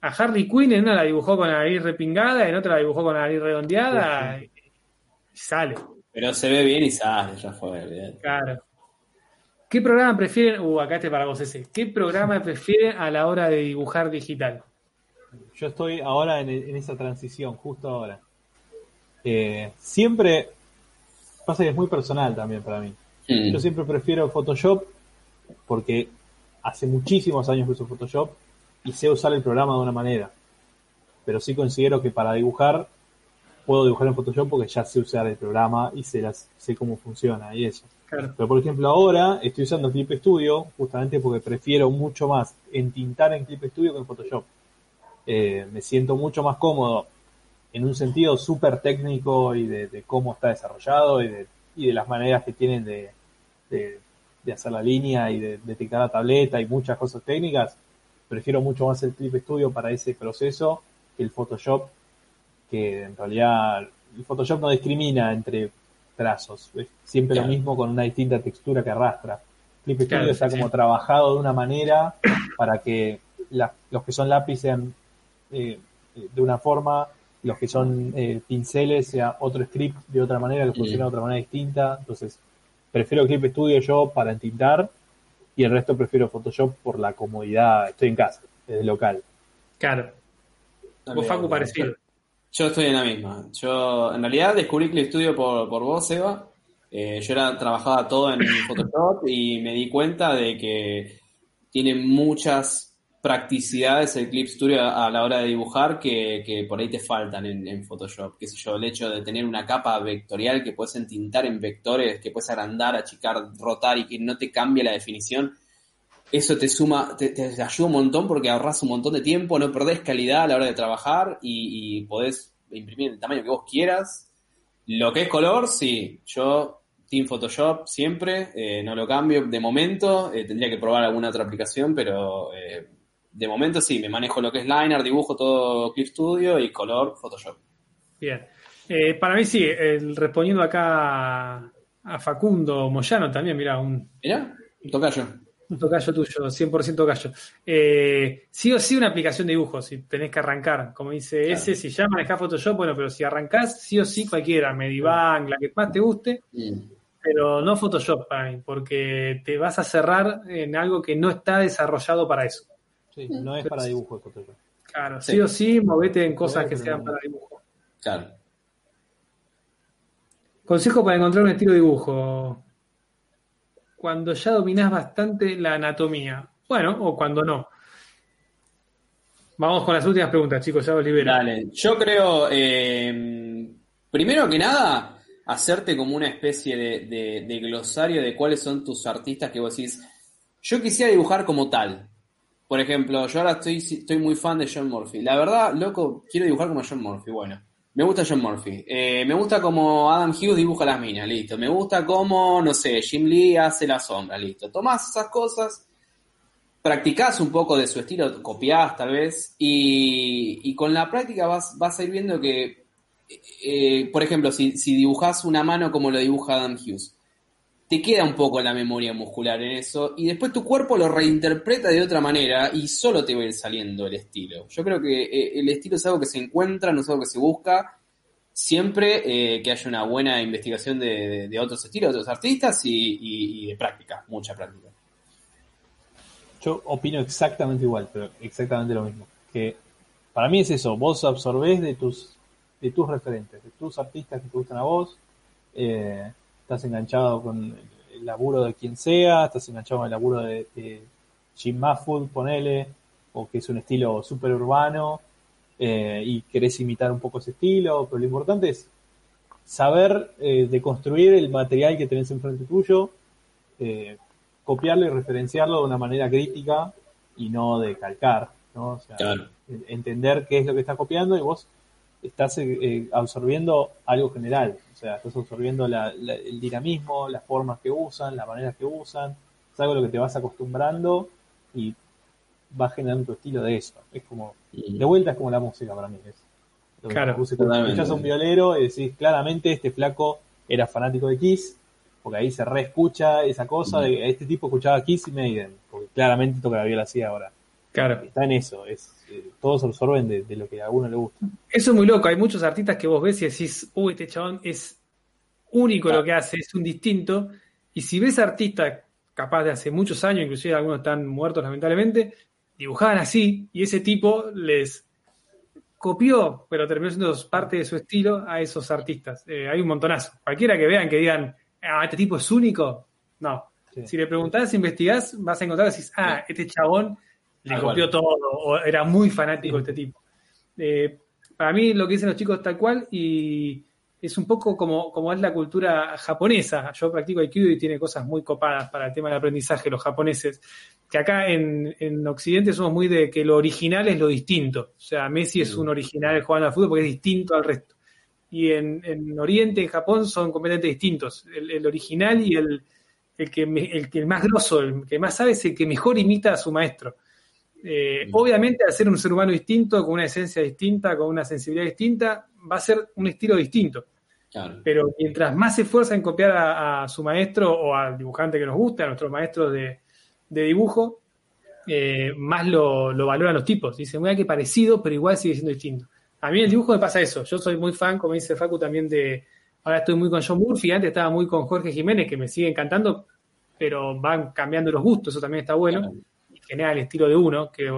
a Harley Quinn en una la dibujó con la nariz repingada, en otra la dibujó con la nariz redondeada, y, y sale, Pero se ve bien y sale, ya fue. bien. claro. ¿Qué programa prefieren? Uh, acá este para vos ese. ¿Qué programa prefieren a la hora de dibujar digital? Yo estoy ahora en, en esa transición, justo ahora. Eh, siempre pasa que es muy personal también para mí. Mm. Yo siempre prefiero Photoshop porque hace muchísimos años que uso Photoshop y sé usar el programa de una manera. Pero sí considero que para dibujar puedo dibujar en Photoshop porque ya sé usar el programa y sé, las, sé cómo funciona y eso. Claro. Pero por ejemplo ahora estoy usando Clip Studio justamente porque prefiero mucho más entintar en Clip Studio que en Photoshop. Eh, me siento mucho más cómodo en un sentido súper técnico y de, de cómo está desarrollado y de, y de las maneras que tienen de, de, de hacer la línea y de detectar la tableta y muchas cosas técnicas. Prefiero mucho más el Clip Studio para ese proceso que el Photoshop, que en realidad el Photoshop no discrimina entre trazos, es siempre Claro. lo mismo con una distinta textura que arrastra. Clip Studio Claro, está sí, como trabajado de una manera para que la- los que son lápiz sean eh, de una forma, los que son eh, pinceles sea otro script de otra manera, que funciona de otra manera distinta. Entonces, prefiero Clip Studio yo para entintar y el resto prefiero Photoshop por la comodidad. Estoy en casa, desde local. Claro. Vos, Facu, parecido. Yo estoy en la misma. Yo, en realidad, descubrí Clip Studio por, por vos, Eva. Eh, yo era, trabajaba todo en (coughs) Photoshop y me di cuenta de que tiene muchas practicidades el Clip Studio a, la hora de dibujar que, que por ahí te faltan en, Photoshop. Qué sé yo, el hecho de tener una capa vectorial que puedes entintar en vectores, que puedes agrandar, achicar, rotar y que no te cambie la definición. Eso te suma, te, te ayuda un montón porque ahorras un montón de tiempo, no perdés calidad a la hora de trabajar y, y podés imprimir el tamaño que vos quieras. Lo que es color, sí, yo Team Photoshop siempre, eh, no lo cambio de momento, eh, tendría que probar alguna otra aplicación, pero eh, de momento sí, me manejo lo que es Liner, dibujo todo Clip Studio y color Photoshop. Bien. Eh, para mí sí, el- respondiendo acá a, a Facundo Moyano también, mira, un, Mirá, tocayo. un tocayo tuyo, 100% tocayo. Eh, sí o sí una aplicación de dibujo, si tenés que arrancar, como dice Claro. ese, si ya manejás Photoshop, bueno, pero si arrancás, sí o sí cualquiera, Medibank, la que más te guste, pero no Photoshop para mí, porque te vas a cerrar en algo que no está desarrollado para eso. Sí, no es para dibujo de Photoshop. Claro, Sí. sí, o sí, movete en cosas que sean para dibujo. Claro. Consejo para encontrar un estilo de dibujo. Cuando ya dominás bastante la anatomía. Bueno, o cuando no. Vamos con las últimas preguntas, chicos, ya os libero. Dale, yo creo, eh, primero que nada, hacerte como una especie de, de- de glosario de cuáles son tus artistas que vos decís, yo quisiera dibujar como tal. Por ejemplo, yo ahora estoy, muy fan de John Murphy. La verdad, loco, quiero dibujar como John Murphy. Bueno, me gusta John Murphy. Eh, me gusta como Adam Hughes dibuja las minas, listo. Me gusta como, no sé, Jim Lee hace la sombra, listo. Tomás esas cosas practicás un poco de su estilo, copiás tal vez, y, con la práctica vas, vas a ir viendo que, eh, por ejemplo, si, si dibujás una mano como lo dibuja Adam Hughes, te queda un poco la memoria muscular en eso, y después tu cuerpo lo reinterpreta de otra manera y solo te va ir saliendo el estilo. Yo creo que eh, el estilo es algo que se encuentra, no es algo que se busca, siempre eh, que haya una buena investigación de, otros estilos, de otros artistas y de práctica, mucha práctica. Yo opino exactamente igual, pero exactamente lo mismo. Que para mí es eso, vos absorbés de tus, de tus referentes, de tus artistas que te gustan a vos, eh, estás enganchado con el laburo de quien sea, estás enganchado con el laburo de, de Jim Mahfood, ponele, o que es un estilo súper urbano, eh, y querés imitar un poco ese estilo, pero lo importante es saber eh, deconstruir el material que tenés enfrente tuyo, eh, copiarlo y referenciarlo de una manera crítica y no de calcar, ¿no? O sea, Claro. entender qué es lo que estás copiando y vos estás eh, eh, absorbiendo algo general, o sea, estás absorbiendo la- la- el dinamismo, las formas que usan, las maneras que usan, es algo a lo que te vas acostumbrando y vas generando tu estilo de eso. Es como, de vuelta es como la música para mí. Es, lo que Claro, a un violero y decís, claramente este flaco era fanático de Kiss, porque ahí se reescucha esa cosa de este tipo escuchaba Kiss y Maiden, porque claramente toca la viola así ahora. Claro. Está en eso, es eh, todos absorben de, de lo que a uno le gusta. Eso es muy loco. Hay muchos artistas que vos ves y decís, uy, este chabón es único lo que hace, es un distinto. Y si ves artistas capaz de hace muchos años, inclusive algunos están muertos lamentablemente, dibujaban así y ese tipo les copió, pero terminó siendo parte de su estilo a esos artistas. Eh, hay un montonazo. Cualquiera que vean que digan, ah, este tipo es único, no. Sí. Si le preguntás, investigás, vas a encontrar, decís, ah, este chabón le Tal copió todo, o era muy fanático este tipo. Eh, para mí lo que dicen los chicos es tal cual y es un poco como, como es la cultura japonesa. Yo practico Aikido y tiene cosas muy copadas para el tema del aprendizaje, los japoneses. Que acá en, en Occidente somos muy de que lo original es lo distinto. O sea, Messi es un original jugando al fútbol porque es distinto al resto. Y en, en Oriente, en Japón, son completamente distintos. El, el original y el, el, que me- el que más grosso, el que más sabe, es el que mejor imita a su maestro. Eh, Obviamente, al ser un ser humano distinto, con una esencia distinta, con una sensibilidad distinta, va a ser un estilo distinto. Claro. Pero mientras más se esfuerza en copiar a, a su maestro o al dibujante que nos gusta, a nuestros maestros de, de dibujo, eh, más lo, lo valoran los tipos. Dicen, mira qué parecido, pero igual sigue siendo distinto. A mí en el dibujo me pasa eso. Yo soy muy fan, como dice Facu, también de. Ahora estoy muy con John Murphy, antes estaba muy con Jorge Jiménez, que me sigue encantando, pero van cambiando los gustos, eso también está bueno. Claro. Genera el estilo de uno, que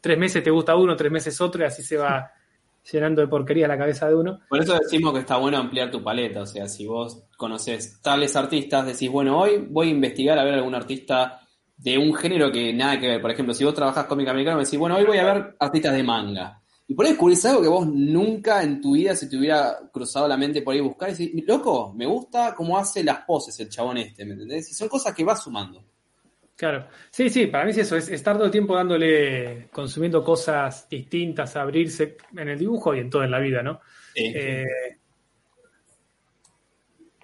tres meses te gusta uno, tres meses otro, y así se va (laughs) llenando de porquería la cabeza de uno. Por eso decimos que está bueno ampliar tu paleta, o sea, si vos conoces tales artistas, decís, bueno, hoy voy a investigar a ver algún artista de un género que nada que ver. Por ejemplo, si vos trabajás cómic americano, me decís, bueno, hoy voy a ver artistas de manga. Y por ahí descubrís algo que vos nunca en tu vida se te hubiera cruzado la mente por ahí buscar y decís, loco, me gusta cómo hace las poses el chabón este, ¿me entendés? Y son cosas que vas sumando. Claro, sí, sí, para mí es eso, es estar todo el tiempo dándole, consumiendo cosas distintas, abrirse en el dibujo y en todo en la vida, ¿no? Eh,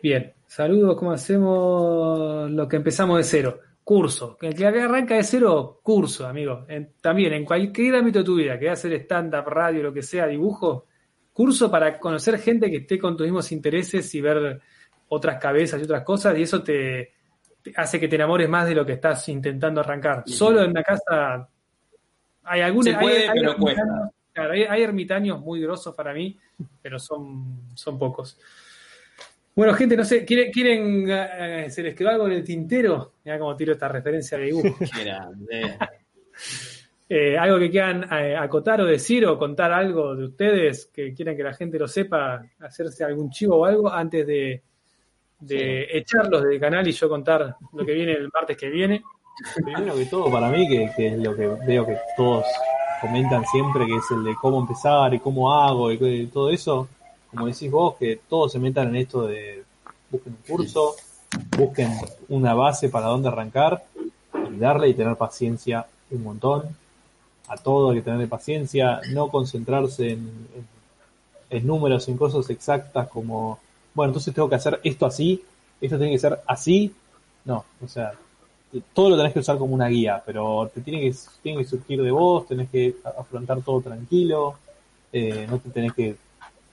bien, saludos, ¿cómo hacemos lo que empezamos de cero? Curso, el que arranca de cero, curso, amigo. En- también en cualquier ámbito de tu vida, que hacer stand-up, radio, lo que sea, dibujo, curso para conocer gente que esté con tus mismos intereses y ver otras cabezas y otras cosas, y eso te hace que te enamores más de lo que estás intentando arrancar. Solo en la casa hay algunos. Puede, hay- ermitaños- claro, hay, hay ermitaños muy grosos para mí, pero son, son pocos. Bueno, gente, no sé, ¿quieren, quieren eh, se les quedó algo en el tintero? Mira cómo tiro esta referencia de dibujo. (laughs) (laughs) Eh, ¿Algo que quieran eh, acotar o decir o contar algo de ustedes que quieran que la gente lo sepa, hacerse algún chivo o algo antes de, de echarlos del canal y yo contar lo que viene el martes que viene? Primero que todo, para mí, que, que es lo que veo que todos comentan siempre, que es el de cómo empezar y cómo hago y todo eso, como decís vos, que todos se metan en esto de busquen un curso, busquen una base para dónde arrancar y darle y tener paciencia un montón. A todo hay que tenerle paciencia, no concentrarse en, en- en números, en cosas exactas como, bueno, entonces tengo que hacer esto así, esto tiene que ser así. No, o sea, todo lo tenés que usar como una guía, pero te tiene que, tiene que surgir de vos, tenés que afrontar todo tranquilo, eh, no te tenés que,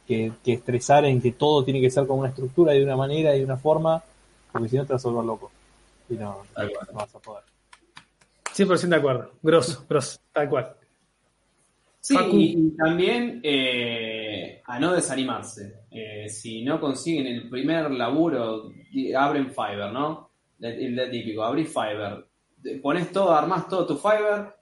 que, que estresar en que todo tiene que ser con una estructura y de una manera y de una forma, porque si no te vas a volver loco. Y no, cual. no vas a poder. 100% de acuerdo. Grosso, grosso, tal cual. Sí, Facu. y, también eh, a no desanimarse. Eh, si no consiguen el primer laburo, abren Fiverr, ¿no? El, el típico, abrís Fiverr, pones todo, armás todo tu Fiverr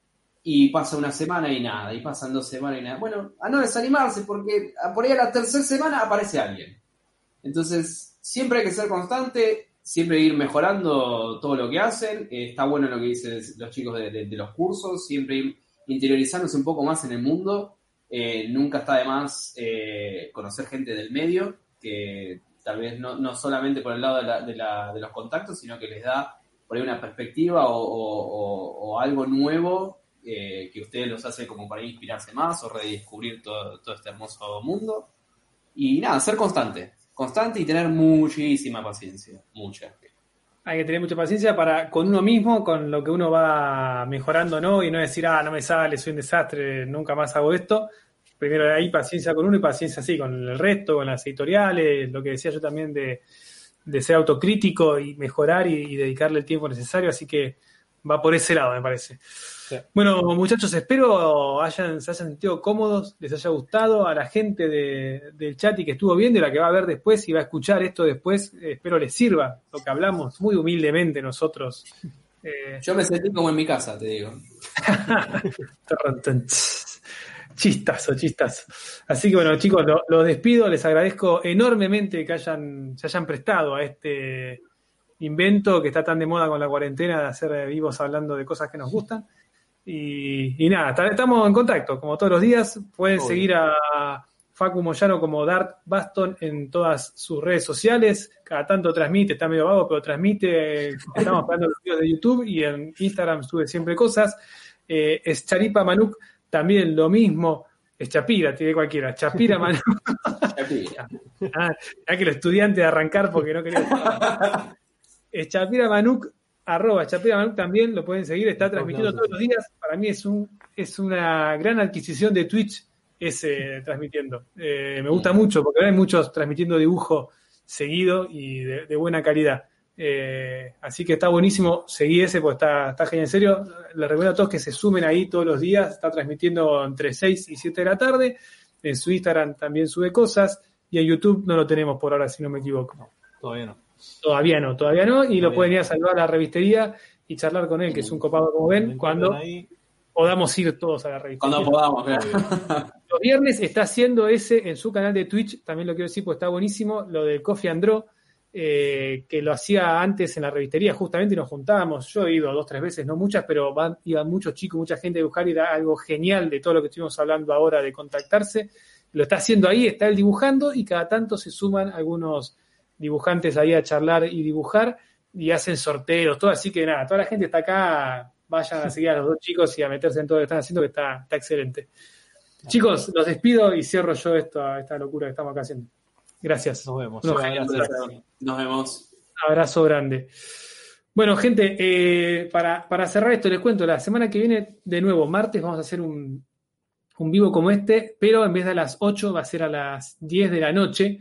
y pasa una semana y nada, y pasan dos semanas y nada. Bueno, a no desanimarse porque a- por ahí a la tercera semana aparece alguien. Entonces, siempre hay que ser constante, siempre ir mejorando todo lo que hacen. Eh, está bueno lo que dicen los chicos de, de- de los cursos, siempre ir interiorizándose un poco más en el mundo. Eh, nunca está de más eh, conocer gente del medio, que tal vez no, no solamente por el lado de, los contactos, sino que les da por ahí una perspectiva o algo nuevo eh, que ustedes los hace como para inspirarse más o redescubrir todo, todo este hermoso mundo. Y nada, ser constante. Constante y tener muchísima paciencia. Mucha. Hay que tener mucha paciencia para con uno mismo, con lo que uno va mejorando, ¿no? Y no decir, ah, no me sale, soy un desastre, nunca más hago esto. Primero hay paciencia con uno y paciencia así con el resto, con las editoriales, lo que decía yo también de, ser autocrítico y mejorar y dedicarle el tiempo necesario, así que va por ese lado, me parece. Sí. Bueno, muchachos, espero hayan, se hayan sentido cómodos, les haya gustado a la gente de- del chat y que estuvo viendo y la que va a ver después y va a escuchar esto después, eh, espero les sirva lo que hablamos muy humildemente nosotros (laughs) Eh, Yo me sentí como en mi casa, te digo. (laughs) chistazo, chistazo. Así que bueno, chicos, los despido, les agradezco enormemente que hayan, se hayan prestado a este invento que está tan de moda con la cuarentena de hacer vivos hablando de cosas que nos gustan. Y, nada, estamos en contacto, como todos los días. Pueden seguir a Facu Moyano como Dart Baston en todas sus redes sociales. Cada tanto transmite, está medio vago, pero transmite. Estamos (laughs) esperando los videos de YouTube y en Instagram sube siempre cosas. Eh, es Charipa Manuk, también lo mismo. Es Chapira, tiene cualquiera. Chapira (laughs) Manuk. Chapira. ah, que el estudiante de arrancar porque no quería. (laughs) es Chapira Manuk, arroba Manuk también lo pueden seguir, está transmitiendo todos los días. Para mí es, un, es una gran adquisición de Twitch ese transmitiendo. Eh, me gusta mucho porque hay muchos transmitiendo dibujo seguido y de, buena calidad. Eh, así que está buenísimo, seguí ese porque está, está genial. En serio, les recomiendo a todos que se sumen ahí todos los días. Está transmitiendo entre 6 y 7 de la tarde. En su Instagram también sube cosas. Y en YouTube no lo tenemos por ahora, si no me equivoco. todavía no. Todavía no, todavía no. Y lo pueden ir a saludar a la revistería y charlar con él, que es un copado como ven, cuando podamos ir todos a la revista. Cuando podamos, Los viernes está haciendo ese en su canal de Twitch, también lo quiero decir porque está buenísimo, lo del Coffee Andro, eh, que lo hacía antes en la revistería, justamente y nos juntábamos. Yo he ido dos, tres veces, no muchas, pero van, iban muchos chicos, mucha gente a buscar y da algo genial de todo lo que estuvimos hablando ahora de contactarse. Lo está haciendo ahí, está él dibujando y cada tanto se suman algunos dibujantes ahí a charlar y dibujar y hacen sorteos, todo. Así que nada, toda la gente está acá vayan a seguir a los dos chicos y a meterse en todo lo que están haciendo, que está, está excelente. Chicos, los despido y cierro yo esto, esta locura que estamos acá haciendo. Gracias. Nos vemos. Nos vemos. Un abrazo grande. Bueno, gente, eh, para, para, cerrar esto, les cuento, la semana que viene, de nuevo, martes, vamos a hacer un, un vivo como este, pero en vez de a las 8 va a ser a las 10 de la noche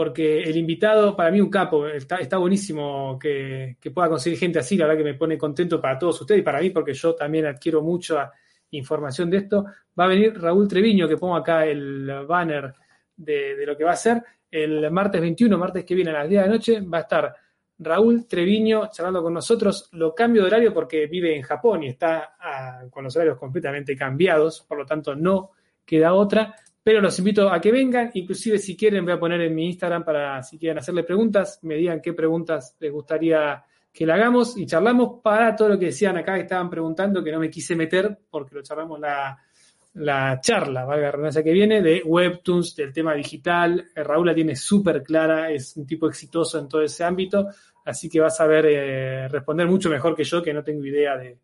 porque el invitado, para mí un capo, está, buenísimo que, pueda conseguir gente así, la verdad que me pone contento para todos ustedes y para mí, porque yo también adquiero mucha información de esto. Va a venir Raúl Treviño, que pongo acá el banner de, lo que va a ser. El martes 21, martes que viene a las 10 de la noche, va a estar Raúl Treviño charlando con nosotros. Lo cambio de horario porque vive en Japón y está con los horarios completamente cambiados, por lo tanto no queda otra. Pero los invito a que vengan, inclusive si quieren voy a poner en mi Instagram para si quieren hacerle preguntas, me digan qué preguntas les gustaría que le hagamos y charlamos para todo lo que decían acá que estaban preguntando, que no me quise meter porque lo charlamos la, la charla, valga la redundancia que viene, de Webtoons, del tema digital. Eh, Raúl la tiene súper clara, es un tipo exitoso en todo ese ámbito, así que va a saber eh, responder mucho mejor que yo, que no tengo idea de,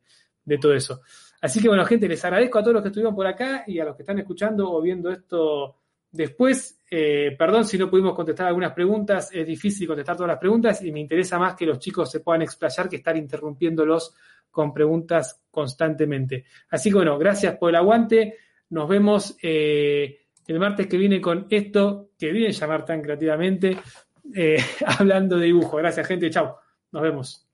de todo eso. Así que bueno, gente, les agradezco a todos los que estuvieron por acá y a los que están escuchando o viendo esto después. Eh, perdón si no pudimos contestar algunas preguntas, es difícil contestar todas las preguntas y me interesa más que los chicos se puedan explayar que estar interrumpiéndolos con preguntas constantemente. Así que bueno, gracias por el aguante. Nos vemos eh, el martes que viene con esto que viene llamar tan creativamente, eh, (laughs) hablando de dibujo. Gracias, gente. Chao. Nos vemos.